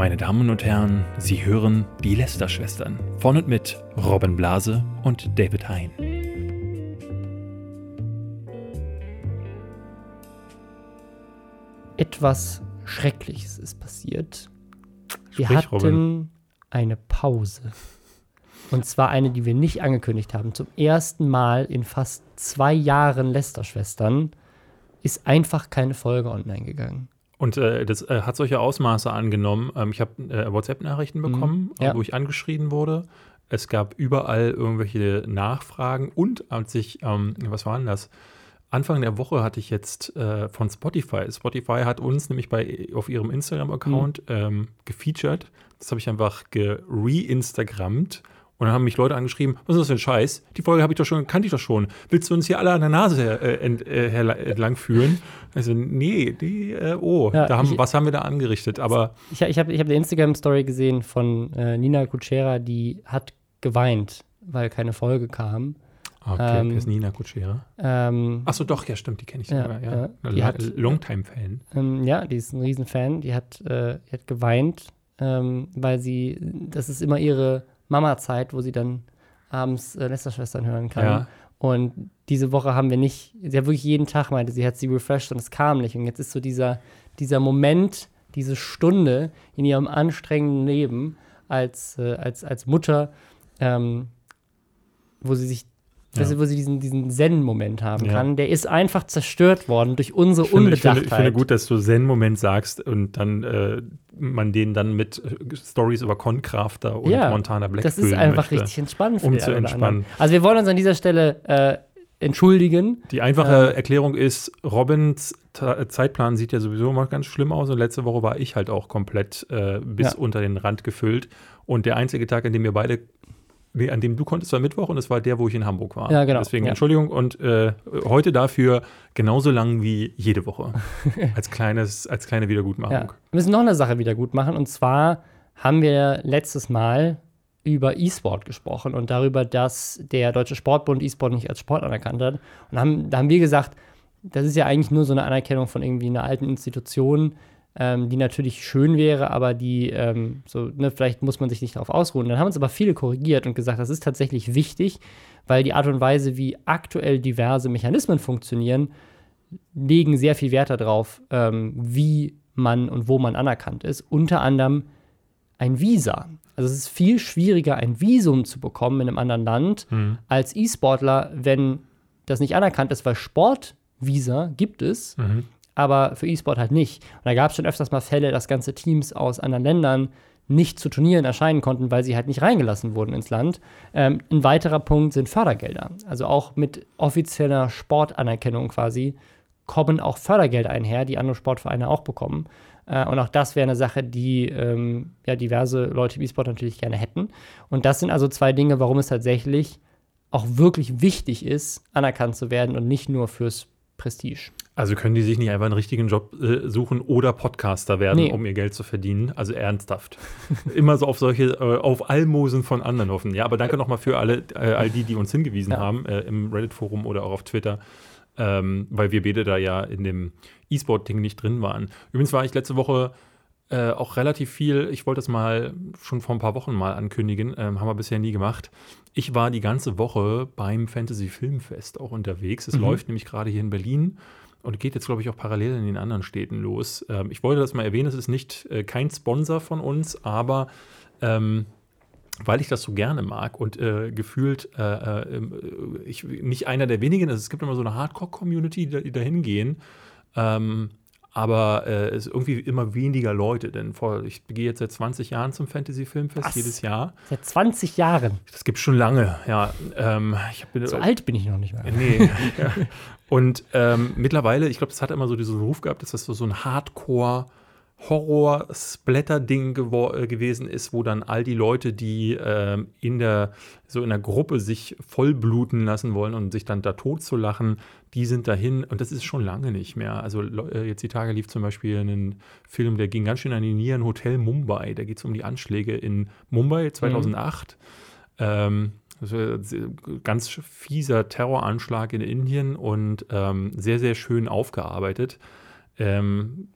Meine Damen und Herren, Sie hören die Lester-Schwestern von und mit Robin Blase und David Hein. Etwas Schreckliches ist passiert. Wir Sprich, hatten Robin. eine Pause. Und zwar eine, die wir nicht angekündigt haben. Zum ersten Mal in fast zwei Jahren Lester-Schwestern ist einfach keine Folge online gegangen. Und äh, das äh, hat solche Ausmaße angenommen. Ähm, ich habe äh, WhatsApp-Nachrichten bekommen, ja. äh, wo ich angeschrien wurde. Es gab überall irgendwelche Nachfragen und als ich, ähm, was war denn das? Anfang der Woche hatte ich jetzt äh, von Spotify. Spotify hat uns nämlich bei auf ihrem Instagram-Account ähm, gefeatured. Das habe ich einfach gere-instagrammt. Und dann haben mich Leute angeschrieben, was ist das für ein Scheiß? Die Folge habe ich doch schon, kannte ich doch schon. Willst du uns hier alle an der Nase äh, ent, äh, entlang führen? Also, nee, die, äh, oh, Ja, haben, ich- was haben wir da angerichtet? Aber Ich, ich habe ich hab eine Instagram-Story gesehen von äh, Nina Kutschera, die hat geweint, weil keine Folge kam. ah, okay, Ähm, ist Nina Kutschera? Ähm, Achso, doch, ja, stimmt, die kenne ich Ja, sogar. Ja, ja. Eine Die hat- Longtime-Fan. Ähm, ja, die ist ein Riesenfan. Die hat, äh, die hat geweint, ähm, weil sie, das ist immer ihre Mama-Zeit, wo sie dann abends äh, Lästerschwestern hören kann. Ja. Und diese Woche haben wir nicht, sie hat wirklich jeden Tag meinte, sie hat sie refreshed und es kam nicht. Und jetzt ist so dieser, dieser Moment, diese Stunde in ihrem anstrengenden Leben als, äh, als, als Mutter, ähm, wo sie sich, Ja. du, wo sie diesen, diesen Zen-Moment haben Ja. kann, der ist einfach zerstört worden durch unsere Ich finde, ich, Unbedachtheit. finde, ich finde gut, dass du Zen-Moment sagst und dann äh, man den dann mit äh, Stories über Concrafter und Ja, Montana Black Das ist einfach möchte. richtig entspannend für um zu entspannen. Also wir wollen uns an dieser Stelle äh, entschuldigen. Die einfache Ähm. Erklärung ist, Robins Ta- Zeitplan sieht ja sowieso immer ganz schlimm aus und letzte Woche war ich halt auch komplett äh, bis Ja. unter den Rand gefüllt. Und der einzige Tag, an dem wir beide, nee, an dem du konntest, war Mittwoch und es war der, wo ich in Hamburg war. Ja, genau. Deswegen Ja. Entschuldigung und äh, heute dafür genauso lang wie jede Woche. als, kleines, als kleine Wiedergutmachung. Ja. Wir müssen noch eine Sache wieder gut machen. Und zwar haben wir letztes Mal über E-Sport gesprochen und darüber, dass der Deutsche Sportbund E-Sport nicht als Sport anerkannt hat. Und haben, da haben wir gesagt, das ist ja eigentlich nur so eine Anerkennung von irgendwie einer alten Institution, ähm, die natürlich schön wäre, aber die, ähm, so, ne, vielleicht muss man sich nicht darauf ausruhen. Dann haben uns aber viele korrigiert und gesagt, das ist tatsächlich wichtig, weil die Art und Weise, wie aktuell diverse Mechanismen funktionieren, legen sehr viel Wert darauf, ähm, wie man und wo man anerkannt ist. Unter anderem ein Visa. Also es ist viel schwieriger, ein Visum zu bekommen in einem anderen Land Mhm. als E-Sportler, wenn das nicht anerkannt ist, weil Sportvisa gibt es, Mhm. Aber für E-Sport halt nicht. Und da gab es schon öfters mal Fälle, dass ganze Teams aus anderen Ländern nicht zu Turnieren erscheinen konnten, weil sie halt nicht reingelassen wurden ins Land. Ähm, ein weiterer Punkt sind Fördergelder. Also auch mit offizieller Sportanerkennung quasi kommen auch Fördergelder einher, die andere Sportvereine auch bekommen. Äh, und auch das wäre eine Sache, die ähm, ja, diverse Leute im E-Sport natürlich gerne hätten. Und das sind also zwei Dinge, warum es tatsächlich auch wirklich wichtig ist, anerkannt zu werden und nicht nur fürs Prestige. Also können die sich nicht einfach einen richtigen Job äh, suchen oder Podcaster werden, Nee. um ihr Geld zu verdienen? Also ernsthaft. Immer so auf solche, äh, auf Almosen von anderen hoffen. Ja, aber danke nochmal für alle, äh, all die, die uns hingewiesen Ja. haben äh, im Reddit-Forum oder auch auf Twitter, ähm, weil wir beide da ja in dem E-Sport-Ding nicht drin waren. Übrigens war ich letzte Woche äh, auch relativ viel, ich wollte das mal schon vor ein paar Wochen mal ankündigen, ähm, haben wir bisher nie gemacht. Ich war die ganze Woche beim Fantasy Filmfest auch unterwegs. Es Mhm. läuft nämlich gerade hier in Berlin und geht jetzt, glaube ich, auch parallel in den anderen Städten los. Ähm, ich wollte das mal erwähnen, es ist nicht äh, kein Sponsor von uns, aber ähm, weil ich das so gerne mag und äh, gefühlt äh, äh, ähm, ich, nicht einer der wenigen, also es gibt immer so eine Hardcore-Community, die, da- die da hingehen. Ähm, aber äh, es ist irgendwie immer weniger Leute, denn vor, ich gehe jetzt seit 20 Jahren zum Fantasy Filmfest Was? jedes Jahr. Seit 20 Jahren. Das gibt schon lange, ja. Ähm, ich bin, So alt bin ich noch nicht mehr. Nee. ja. Und ähm, mittlerweile, ich glaube, das hat immer so diesen Ruf gehabt, dass das so, so ein Hardcore- Horror-Splatter-Ding äh, gewesen ist, wo dann all die Leute, die ähm, in der so in der Gruppe sich vollbluten lassen wollen und sich dann da tot zu lachen, die sind dahin und das ist schon lange nicht mehr. Also äh, jetzt die Tage lief zum Beispiel ein Film, der ging ganz schön an die Nieren, Hotel Mumbai. Da geht es um die Anschläge in Mumbai 2008. Ähm, das war ein ganz fieser Terroranschlag in Indien und ähm, sehr, sehr schön aufgearbeitet. Ähm,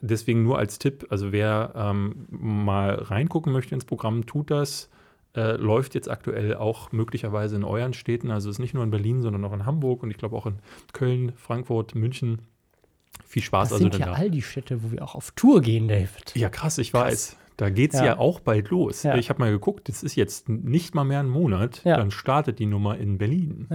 deswegen nur als Tipp, also wer ähm, mal reingucken möchte ins Programm, tut das. Äh, läuft jetzt aktuell auch möglicherweise in euren Städten. Also ist nicht nur in Berlin, sondern auch in Hamburg und ich glaube auch in Köln, Frankfurt, München. Viel Spaß Das also sind denn ja da. all die Städte, wo wir auch auf Tour gehen, David. Ja, krass, ich weiß. Da geht es Ja. ja. auch bald los. Ja. Ich habe mal geguckt, das ist jetzt nicht mal mehr ein Monat, Ja. dann startet die Nummer in Berlin.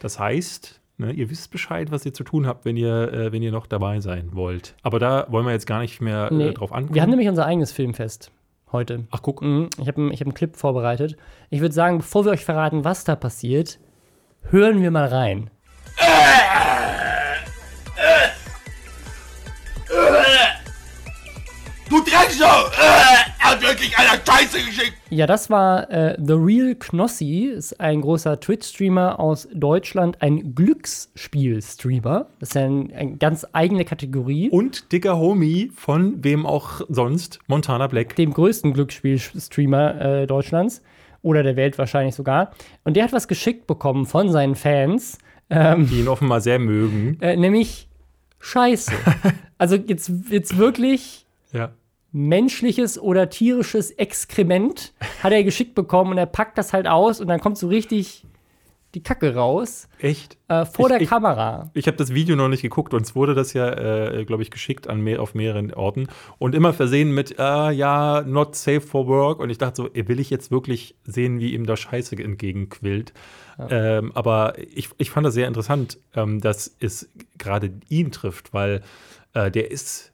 Das heißt, ne, ihr wisst Bescheid, was ihr zu tun habt, wenn ihr, äh, wenn ihr noch dabei sein wollt. Aber da wollen wir jetzt gar nicht mehr Nee, äh, drauf ankommen. Wir haben nämlich unser eigenes Filmfest heute. Ach, guck. Mhm, Ich habe ich hab einen Clip vorbereitet. Ich würde sagen, bevor wir euch verraten, was da passiert, hören wir mal rein. Du Drecksau! Hat wirklich einer Scheiße geschickt! Ja, das war äh, The Real Knossi, ist ein großer Twitch-Streamer aus Deutschland, ein Glücksspiel-Streamer. Das ist ja ein, eine ganz eigene Kategorie. Und dicker Homie von wem auch sonst, Montana Black. dem größten Glücksspiel-Streamer äh, Deutschlands oder der Welt wahrscheinlich sogar. Und der hat was geschickt bekommen von seinen Fans, die ihn offenbar sehr mögen. äh, nämlich Scheiße. also jetzt, jetzt wirklich Ja. Menschliches oder tierisches Exkrement hat er geschickt bekommen und er packt das halt aus und dann kommt so richtig die Kacke raus Echt? äh, vor Ich- der ich- Kamera. Ich habe das Video noch nicht geguckt. Uns wurde das ja, äh, glaube ich, geschickt an mehr, auf mehreren Orten. Und immer versehen mit, äh, ja, not safe for work. Und ich dachte so, will ich jetzt wirklich sehen, wie ihm da Scheiße entgegenquillt? Ähm, aber ich, ich fand das sehr interessant, ähm, dass es gerade ihn trifft, weil äh, der ist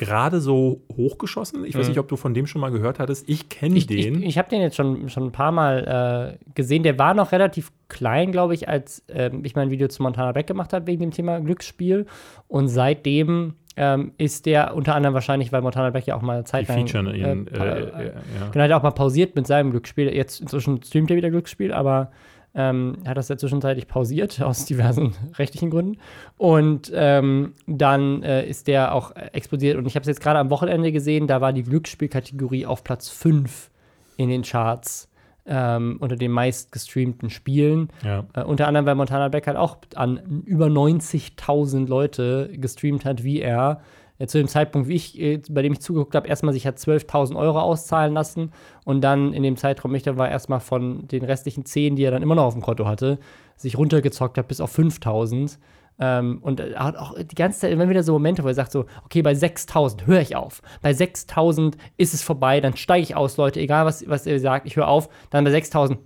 gerade so hochgeschossen. Ich weiß nicht, ob du von dem schon mal gehört hattest. Ich kenne Mhm. Ich, den. ich, ich habe den jetzt schon, schon ein paar Mal äh, gesehen. Der war noch relativ klein, glaube ich, als ähm, ich mein Video zu Montana Black gemacht habe wegen dem Thema Glücksspiel. Und seitdem ähm, ist der unter anderem wahrscheinlich, weil Montana Black ja auch mal Zeit lang featuren ihn. äh, Äh, äh, äh, ja. Genau, hat auch mal pausiert mit seinem Glücksspiel. Jetzt inzwischen streamt er wieder Glücksspiel, aber ähm, hat das ja zwischenzeitlich pausiert, aus diversen rechtlichen Gründen. Und ähm, dann äh, ist der auch explodiert. Und ich habe es jetzt gerade am Wochenende gesehen, da war die Glücksspielkategorie auf Platz 5 in den Charts ähm, unter den meist gestreamten Spielen. Ja. Äh, unter anderem, weil Montana Black halt auch an über 90.000 Leute gestreamt hat, wie er. Äh, zu dem Zeitpunkt, wie ich, äh, bei dem ich zugeguckt habe, erstmal sich hat 12.000 Euro auszahlen lassen und dann in dem Zeitraum, ich da war, erstmal von den restlichen 10, die er dann immer noch auf dem Konto hatte, sich runtergezockt hat bis auf 5.000. Ähm, und er hat auch die ganze Zeit immer wieder so Momente, wo er sagt so, okay, bei 6.000 höre ich auf. Bei 6.000 ist es vorbei, dann steige ich aus, Leute, egal was, was ihr sagt, ich höre auf. Dann bei 6.000,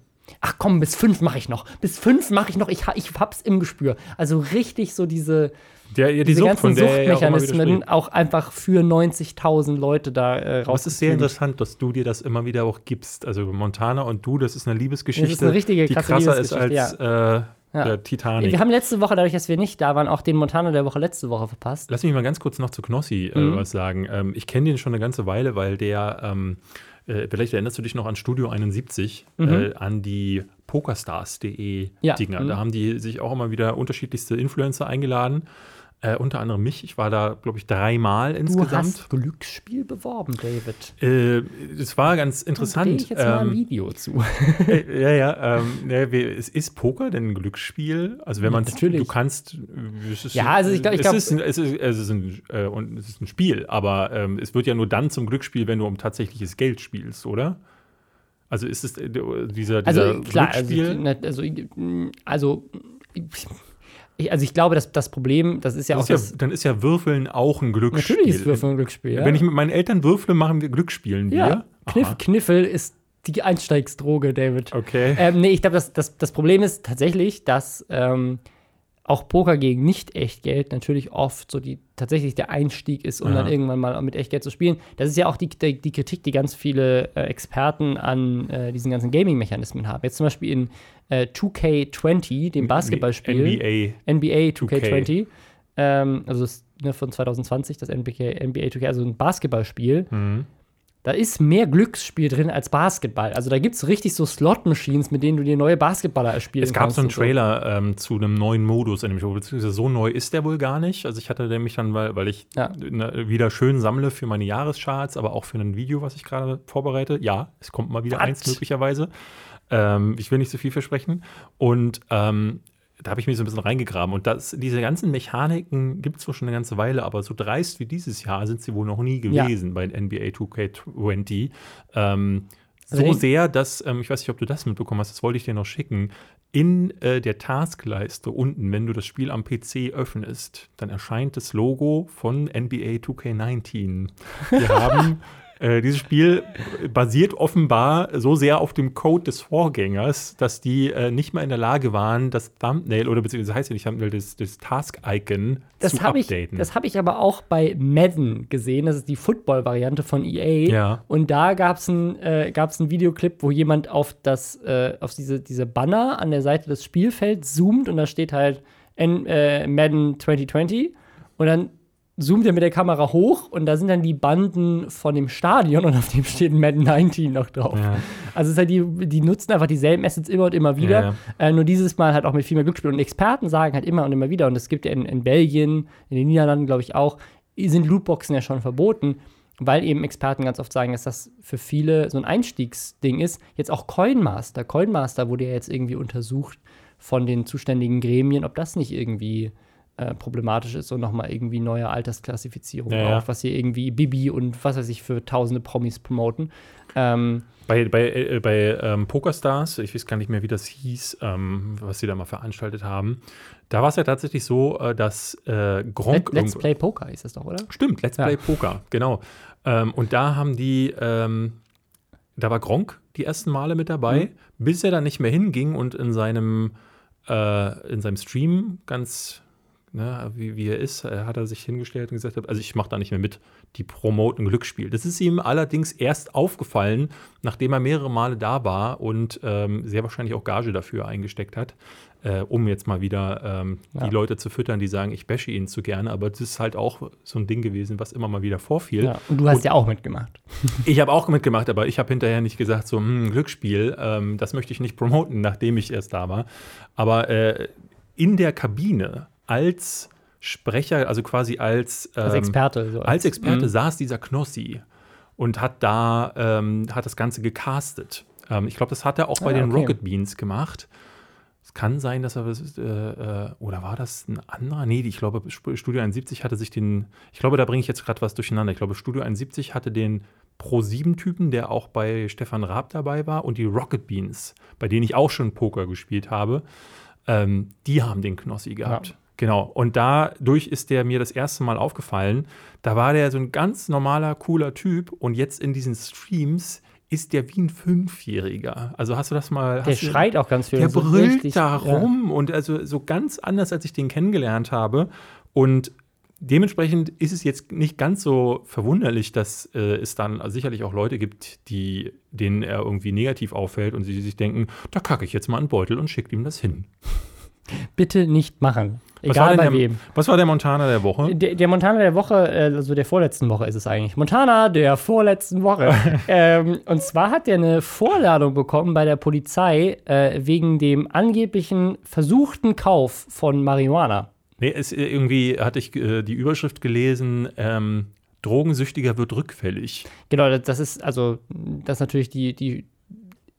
ach komm, bis 5 mache ich noch. Bis 5 mache ich noch, ich, ich hab's im Gespür. Also richtig so diese, Der, ja, die diese Sucht, ganzen ja auch Suchtmechanismen spricht. auch einfach für 90.000 Leute da äh, Aber es ist sehr interessant, dass du dir das immer wieder auch gibst. Also Montana und du, das ist eine Liebesgeschichte, Das ist eine richtige die krasse krasser ist als Liebesgeschichte, äh, Ja. der Titanic. Wir haben letzte Woche, dadurch, dass wir nicht da waren, auch den Montana der Woche letzte Woche verpasst. Lass mich mal ganz kurz noch zu Knossi äh, Mhm. was sagen. Ähm, ich kenne den schon eine ganze Weile, weil der, ähm, äh, vielleicht erinnerst du dich noch an Studio 71, äh, an die pokerstars.de. Ja. Dinger. Mhm. Da haben die sich auch immer wieder unterschiedlichste Influencer eingeladen. Äh, unter anderem mich. Ich war da, glaube ich, dreimal Du insgesamt. hast Glücksspiel beworben, David. Äh, es war ganz interessant. ich jetzt mal ein Ähm, Video zu. Äh, ja, ja. Ähm, ja es ist Poker denn ein Glücksspiel? Also wenn Ja, man natürlich. du kannst, äh, es ist, Ja, also ich glaub- ich es, glaub- ist ein, es, ist, es, ist ein, äh, es ist ein Spiel, aber ähm, es wird ja nur dann zum Glücksspiel, wenn du um tatsächliches Geld spielst, oder? Also ist es äh, dieser, dieser Also klar, also, Glücksspiel? ne, also, mm, also, ich, also ich glaube, dass das Problem, das ist ja das auch ist ja, dann ist ja Würfeln auch ein Glücksspiel. natürlich ist Würfeln ein Glücksspiel. Ja, Wenn ich mit meinen Eltern würfle, machen wir Glücksspielen wir. ja. Kniff. Kniffel ist die Einsteigsdroge, David. Okay. Ähm, nee, ich glaube, das, das, das Problem ist tatsächlich, dass ähm, auch Poker gegen Nicht-Echtgeld natürlich oft so die tatsächlich der Einstieg ist, um Ja. dann irgendwann mal mit Echtgeld zu spielen. Das ist ja auch die, die, die Kritik, die ganz viele äh, Experten an äh, diesen ganzen Gaming-Mechanismen haben. Jetzt zum Beispiel in äh, 2K20, dem Basketballspiel. NBA. NBA 2K20. Ähm, also das, ne, von 2020, das NBA, NBA 2K, also ein Basketballspiel. Mhm. Da ist mehr Glücksspiel drin als Basketball. Also da gibt es richtig so Slot-Machines, mit denen du dir neue Basketballer erspielen Es gab kannst. so einen Trailer ähm, zu einem neuen Modus in dem Show, beziehungsweise so neu ist der wohl gar nicht. Also ich hatte nämlich dann, weil, weil ich Ja. ne, wieder schön sammle für meine Jahrescharts, aber auch für ein Video, was ich gerade vorbereite. Ja, es kommt mal wieder What? eins möglicherweise. Ähm, ich will nicht so viel versprechen. Und ähm, da habe ich mich so ein bisschen reingegraben. Und das, diese ganzen Mechaniken gibt es wohl schon eine ganze Weile, aber so dreist wie dieses Jahr sind sie wohl noch nie gewesen ja. bei NBA 2K20. Ähm, also so sehr, dass, ähm, ich weiß nicht, ob du das mitbekommen hast, das wollte ich dir noch schicken, in äh, der Taskleiste unten, wenn du das Spiel am PC öffnest, dann erscheint das Logo von NBA 2K19. Wir haben Äh, dieses Spiel basiert offenbar so sehr auf dem Code des Vorgängers, dass die äh, nicht mehr in der Lage waren, das Thumbnail oder beziehungsweise heißt ja nicht Thumbnail, das, das Task-Icon zu updaten. Ich, das habe ich aber auch bei Madden gesehen. Das ist die Football-Variante von EA. Ja. Und da gab es ein, äh, einen Videoclip, wo jemand auf, das, äh, auf diese, diese Banner an der Seite des Spielfelds zoomt und da steht halt äh, Madden 2020. Und dann zoomt er mit der Kamera hoch und da sind dann die Banden von dem Stadion und auf dem steht Madden 19 noch drauf. Ja. Also es ist halt die, die nutzen einfach dieselben Assets immer und immer wieder. Ja. Äh, nur dieses Mal halt auch mit viel mehr Glücksspiel. Und Experten sagen halt immer und immer wieder, und es gibt ja in, in Belgien, in den Niederlanden, glaube ich, auch, sind Lootboxen ja schon verboten, weil eben Experten ganz oft sagen, dass das für viele so ein Einstiegsding ist. Jetzt auch Coinmaster. Coinmaster wurde ja jetzt irgendwie untersucht von den zuständigen Gremien, ob das nicht irgendwie äh, problematisch ist und nochmal irgendwie neue Altersklassifizierung ja, auf, was hier irgendwie Bibi und was weiß ich für tausende Promis promoten. Ähm, bei bei, äh, bei ähm, Pokerstars, ich weiß gar nicht mehr, wie das hieß, ähm, was sie da mal veranstaltet haben, da war es ja tatsächlich so, äh, dass äh, Gronk. Let, Let's Play Poker ist das doch, oder? Stimmt, Let's ja. Play Poker, genau. Ähm, und da haben die, ähm, da war Gronk die ersten Male mit dabei, mhm. bis er dann nicht mehr hinging und in seinem, äh, in seinem Stream ganz ne, wie, wie er ist, äh, hat er sich hingestellt und gesagt, also ich mache da nicht mehr mit, die promoten Glücksspiel. Das ist ihm allerdings erst aufgefallen, nachdem er mehrere Male da war und ähm, sehr wahrscheinlich auch Gage dafür eingesteckt hat, äh, um jetzt mal wieder ähm, ja. die Leute zu füttern, die sagen, ich bashe ihn zu gerne. Aber das ist halt auch so ein Ding gewesen, was immer mal wieder vorfiel. Ja, und du hast und ja auch mitgemacht. ich habe auch mitgemacht, aber ich habe hinterher nicht gesagt, so, hm, Glücksspiel, ähm, das möchte ich nicht promoten, nachdem ich erst da war. Aber äh, in der Kabine als Sprecher, also quasi als, ähm, als Experte. So als, als, Experte mhm. saß dieser Knossi und hat da ähm, hat das Ganze gecastet. Ähm, ich glaube, das hat er auch bei ah, den okay. Rocket Beans gemacht. Es kann sein, dass er äh, äh, oder war das ein anderer? Nee, ich glaube, Studio 71 hatte sich den, ich glaube, da bringe ich jetzt gerade was durcheinander. Ich glaube, Studio 71 hatte den Pro-7-Typen, der auch bei Stefan Raab dabei war, und die Rocket Beans, bei denen ich auch schon Poker gespielt habe, ähm, die haben den Knossi gehabt. Ja. Genau, und dadurch ist der mir das erste Mal aufgefallen. Da war der so ein ganz normaler, cooler Typ und jetzt in diesen Streams ist der wie ein Fünfjähriger. Also hast du das mal. Der schreit auch ganz viel. Der so brüllt richtig, da rum ja. und also so ganz anders, als ich den kennengelernt habe. Und dementsprechend ist es jetzt nicht ganz so verwunderlich, dass äh, es dann sicherlich auch Leute gibt, die, denen er irgendwie negativ auffällt und sie sich denken, da kacke ich jetzt mal einen Beutel und schicke ihm das hin. Bitte nicht machen. Egal bei der, wem. Was war der Montana der Woche? Der, der, Montana der Woche, äh, also der vorletzten Woche ist es eigentlich. Montana der vorletzten Woche. ähm, und zwar hat er eine Vorladung bekommen bei der Polizei äh, wegen dem angeblichen versuchten Kauf von Marihuana. Nee, es, äh, irgendwie hatte ich äh, die Überschrift gelesen, ähm, Drogensüchtiger wird rückfällig. Genau, das ist also das ist natürlich die, die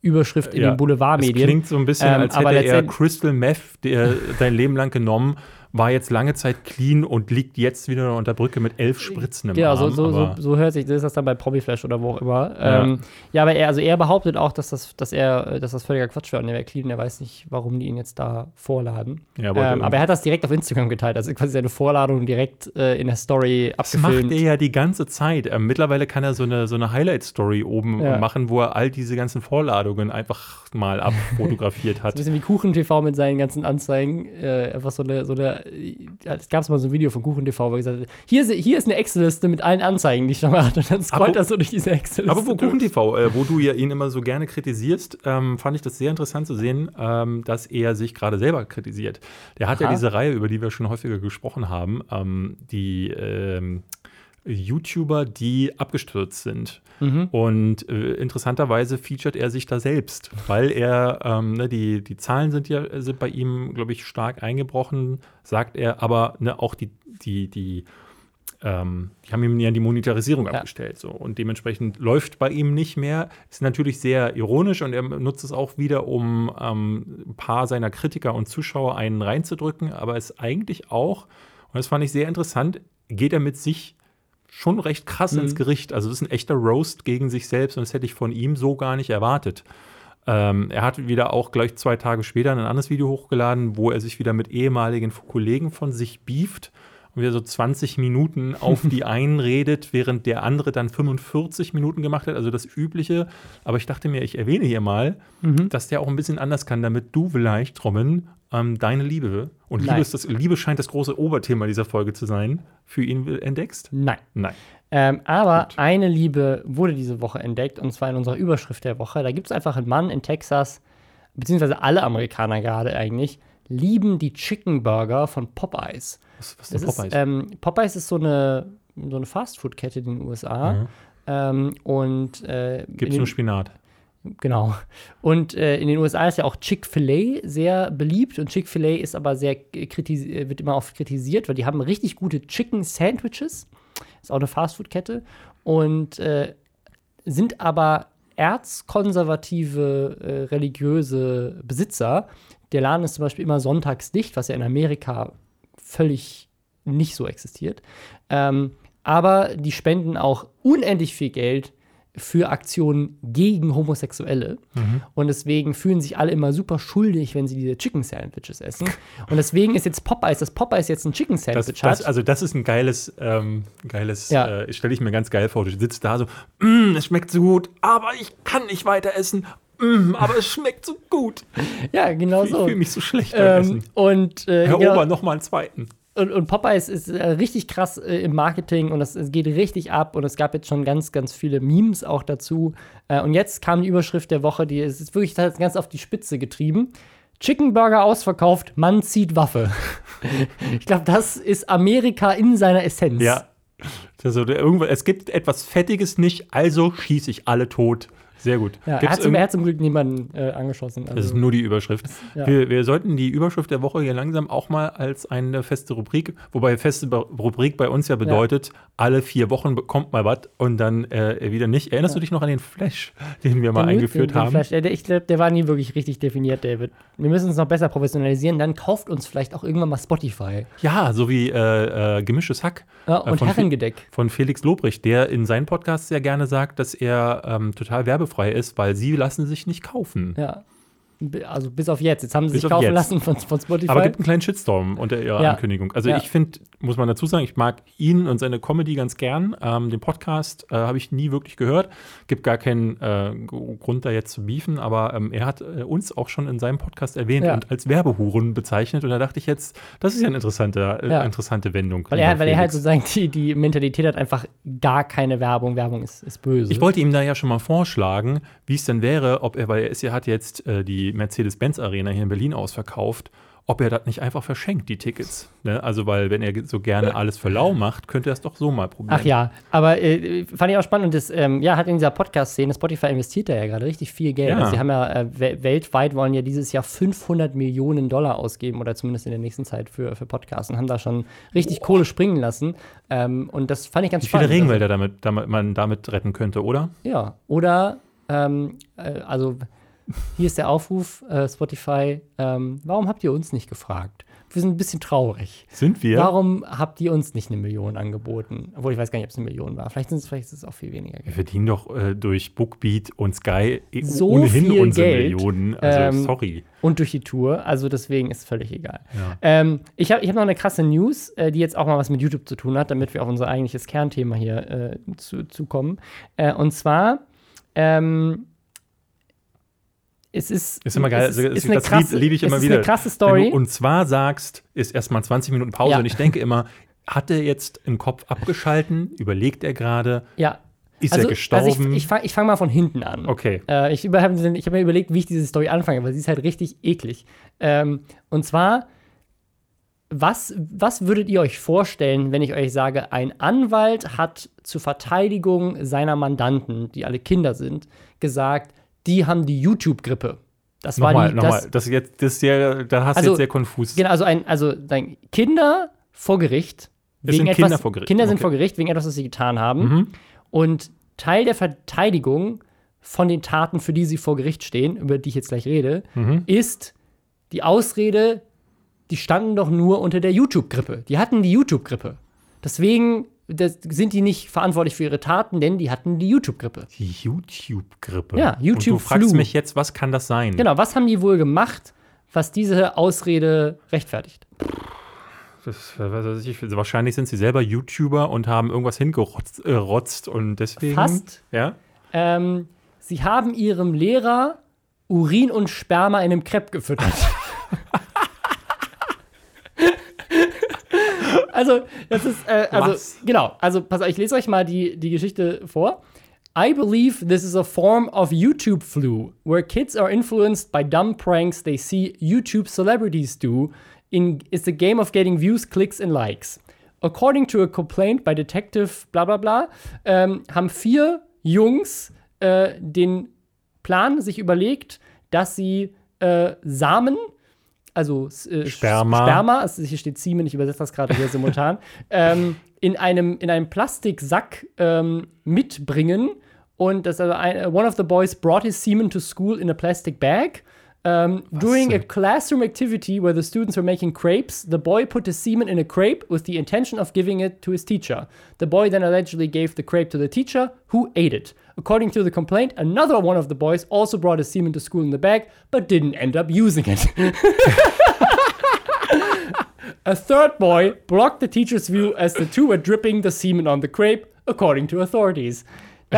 Überschrift in ja, den Boulevardmedien. Das klingt so ein bisschen, ähm, als hätte er Crystal Meth der, sein Leben lang genommen war jetzt lange Zeit clean und liegt jetzt wieder unter Brücke mit elf Spritzen im ja, Arm. Ja, so, so, so, so, hört sich das, ist das dann bei Promiflash oder wo auch immer. Ja, ähm, ja aber er, also er behauptet auch, dass das, dass er, dass das völliger Quatsch wäre und er wäre clean. Er weiß nicht, warum die ihn jetzt da vorladen. Ja, aber, ähm, aber er hat das direkt auf Instagram geteilt, also quasi seine Vorladung direkt äh, in der Story abgefilmt. Das macht er ja die ganze Zeit. Ähm, mittlerweile kann er so eine, so eine Highlight-Story oben ja. machen, wo er all diese ganzen Vorladungen einfach mal abfotografiert hat. ein bisschen wie KuchenTV mit seinen ganzen Anzeigen. Äh, einfach so eine, so eine es gab mal so ein Video von KuchenTV, wo er gesagt hat, hier, hier ist eine Excel-Liste mit allen Anzeigen, die ich schon mal hatte. Und dann scrollt er so durch diese Excel-Liste. Aber wo KuchenTV, äh, wo du ja ihn immer so gerne kritisierst, ähm, fand ich das sehr interessant zu sehen, ähm, dass er sich gerade selber kritisiert. Der hat Aha. ja diese Reihe, über die wir schon häufiger gesprochen haben, ähm, die ähm, YouTuber, die abgestürzt sind. Mhm. Und äh, interessanterweise featuret er sich da selbst, weil er, ähm, ne, die, die Zahlen sind ja sind bei ihm, glaube ich, stark eingebrochen, sagt er, aber ne, auch die, die, die ähm, die haben ihm ja die Monetarisierung Ja. abgestellt. So. Und dementsprechend läuft bei ihm nicht mehr. Ist natürlich sehr ironisch und er nutzt es auch wieder, um ähm, ein paar seiner Kritiker und Zuschauer einen reinzudrücken. Aber ist eigentlich auch, und das fand ich sehr interessant, geht er mit sich schon recht krass Mhm. ins Gericht. Also das ist ein echter Roast gegen sich selbst und das hätte ich von ihm so gar nicht erwartet. Ähm, er hat wieder auch gleich zwei Tage später ein anderes Video hochgeladen, wo er sich wieder mit ehemaligen Kollegen von sich beeft und wieder so 20 Minuten auf die einen redet, während der andere dann 45 Minuten gemacht hat, also das Übliche. Aber ich dachte mir, ich erwähne hier mal, Mhm. dass der auch ein bisschen anders kann, damit du vielleicht, Robin, ähm, deine Liebe, und Liebe, ist das, Liebe scheint das große Oberthema dieser Folge zu sein, für ihn entdeckst? Nein. Nein. Ähm, aber eine Liebe wurde diese Woche entdeckt und zwar in unserer Überschrift der Woche. Da gibt es einfach einen Mann in Texas, beziehungsweise alle Amerikaner gerade eigentlich, lieben die Chicken Burger von Popeyes. Was, was ist ist, Popeyes? ähm, Popeyes ist so eine, so eine Fastfood-Kette in den USA. Mhm. Ähm, und äh, Gibt es nur Spinat? Genau. Und äh, in den USA ist ja auch Chick-fil-A sehr beliebt und Chick-fil-A ist aber sehr kritis äh, wird immer oft kritisiert, weil die haben richtig gute Chicken Sandwiches. Ist auch eine Fastfood-Kette und äh, sind aber erzkonservative äh, religiöse Besitzer. Der Laden ist zum Beispiel immer sonntags dicht, was ja in Amerika völlig nicht so existiert. Ähm, aber die spenden auch unendlich viel Geld für Aktionen gegen Homosexuelle. Und deswegen fühlen sich alle immer super schuldig, wenn sie diese Chicken Sandwiches essen. Und deswegen ist jetzt Popeyes, dass Popeyes jetzt ein Chicken Das, Sandwich das, hat. also das ist ein geiles, ähm, geiles, Ja. äh, stelle ich mir ganz geil vor. Du sitzt da so, "Mm, es schmeckt so gut, aber ich kann nicht weiter essen. Mm, aber es schmeckt so gut. ja, genau Ich so. fühle mich so schlecht beim Ähm, Essen. und, äh, Herr genau, Ober, noch mal einen zweiten. Und, und Popeyes ist äh, richtig krass äh, im Marketing und es, es geht richtig ab und es gab jetzt schon ganz, ganz viele Memes auch dazu. Äh, und jetzt kam die Überschrift der Woche, die ist wirklich das ganz auf die Spitze getrieben. Chicken Burger ausverkauft, Mann zieht Waffe. ich glaube, das ist Amerika in seiner Essenz. Ja. Also, es gibt etwas Fettiges nicht, also schieße ich alle tot. Sehr gut. Ja, er, hat zum, er hat zum Glück niemanden äh, angeschossen. Das ist Also, nur die Überschrift. Ja. Wir, wir sollten die Überschrift der Woche hier langsam auch mal als eine feste Rubrik, wobei feste Rubrik bei uns ja bedeutet, alle vier Wochen bekommt mal was und dann äh, wieder nicht. Erinnerst du dich noch an den Flash, den wir mal den- eingeführt den, den haben? Flash, der, ich glaube, der war nie wirklich richtig definiert, David. Wir müssen uns noch besser professionalisieren. Dann kauft uns vielleicht auch irgendwann mal Spotify. Ja, so wie äh, äh, Gemischtes Hack Ja, Äh, und von Fe- Herrengedeck. von Felix Lobrecht, der in seinen Podcasts sehr gerne sagt, dass er ähm, total werbefrei ist, weil sie lassen sich nicht kaufen. Ja. Also bis auf jetzt. Jetzt haben sie Bis sich auf kaufen jetzt. lassen von, von Spotify. Aber gibt einen kleinen Shitstorm unter ihrer Ja. Ankündigung. Also Ja. ich finde, muss man dazu sagen, ich mag ihn und seine Comedy ganz gern. Ähm, den Podcast äh, habe ich nie wirklich gehört. Gibt gar keinen äh, Grund, da jetzt zu beefen, aber ähm, er hat äh, uns auch schon in seinem Podcast erwähnt Ja. und als Werbehuren bezeichnet. Und da dachte ich jetzt, das ist ja eine interessante, äh, Ja. interessante Wendung. weil, er, weil er halt sozusagen die, die Mentalität hat, einfach gar keine Werbung. Werbung ist, ist böse. Ich wollte ihm da ja schon mal vorschlagen, wie es denn wäre, ob er, weil er ist, er hat jetzt äh, die Mercedes-Benz Arena hier in Berlin ausverkauft, ob er das nicht einfach verschenkt, die Tickets. Ne? Also, weil wenn er so gerne alles für lau macht, könnte er es doch so mal probieren. Ach ja, aber äh, fand ich auch spannend und das ähm, ja, hat in dieser Podcast-Szene, Spotify investiert da ja gerade richtig viel Geld. Ja. Also sie haben ja äh, we weltweit wollen ja dieses Jahr 500 Millionen Dollar ausgeben oder zumindest in der nächsten Zeit für, für Podcasts und haben da schon richtig Kohle springen lassen. Ähm, und das fand ich ganz Wie viele spannend. Regenwälder damit, damit man damit retten könnte, oder? Ja, oder ähm, äh, also hier ist der Aufruf, äh, Spotify, ähm, warum habt ihr uns nicht gefragt? Wir sind ein bisschen traurig. Sind wir? Warum habt ihr uns nicht eine Million angeboten? Obwohl ich weiß gar nicht, ob es eine Million war. Vielleicht, sind's- vielleicht ist es auch viel weniger. Wir verdienen doch äh, durch Bookbeat und Sky eh So ohnehin unsere Geld. Millionen. Also, Ähm, sorry. Und durch die Tour. Also deswegen ist völlig egal. Ja. Ähm, ich habe ich hab noch eine krasse News, äh, die jetzt auch mal was mit YouTube zu tun hat, damit wir auf unser eigentliches Kernthema hier äh, zu, zu kommen. Äh, und zwar, ähm, es ist, Ist immer geil. Es Also, ist, das ist eine das krasse, lieb- liebe ich immer wieder. ist eine krasse Story. und zwar sagst, ist erstmal 20 Minuten Pause Ja. und ich denke immer, hat er jetzt im Kopf abgeschalten? Überlegt er gerade? ja. Ist also, er gestorben? Also ich, ich fange fang mal von hinten an. Okay. Äh, ich über- hab habe mir überlegt, wie ich diese Story anfange, weil sie ist halt richtig eklig. Ähm, und zwar, was, was würdet ihr euch vorstellen, wenn ich euch sage, ein Anwalt hat zur Verteidigung seiner Mandanten, die alle Kinder sind, gesagt, die haben die YouTube-Grippe. Das war Nochmal, die, nochmal. das, Das, ist jetzt, das ist sehr, da hast du Also, jetzt sehr konfus. Genau, also ein, also sagen, Kinder vor Gericht Es sind wegen Kinder etwas, vor Gericht. Kinder sind Okay. vor Gericht wegen etwas, was sie getan haben. Mhm. Und Teil der Verteidigung von den Taten, für die sie vor Gericht stehen, über die ich jetzt gleich rede, Mhm. ist die Ausrede, die standen doch nur unter der YouTube-Grippe. Die hatten die YouTube-Grippe. Deswegen das, sind die nicht verantwortlich für ihre Taten, denn die hatten die YouTube-Grippe. Die YouTube-Grippe. Ja, Und du YouTube-Flu. fragst mich jetzt, was kann das sein? Genau, was haben die wohl gemacht, was diese Ausrede rechtfertigt? Das, ich, wahrscheinlich sind sie selber YouTuber und haben irgendwas hingerotzt äh, und deswegen. Fast. Ja. Ähm, sie haben ihrem Lehrer Urin und Sperma in einem Crepe gefüttert. also, das ist, äh, also, Was? genau, also, pass auf, ich lese euch mal die, die Geschichte vor. I believe this is a form of YouTube flu, where kids are influenced by dumb pranks they see YouTube celebrities do. In it's the game of getting views, clicks and likes. According to a complaint by Detective bla bla bla, ähm, haben vier Jungs äh, den Plan sich überlegt, dass sie äh, Samen, also äh, Sperma. Sperma, also hier steht Semen, ich übersetze das gerade hier simultan, ähm, in, einem, in einem Plastiksack ähm, mitbringen. Und das also ein, one of the boys brought his semen to school in a plastic bag. Um, during a classroom activity where the students were making crepes, the boy put his semen in a crepe with the intention of giving it to his teacher. The boy then allegedly gave the crepe to the teacher, who ate it. According to the complaint, another one of the boys also brought his semen to school in the bag, but didn't end up using it. a third boy blocked the teacher's view as the two were dripping the semen on the crepe, according to authorities.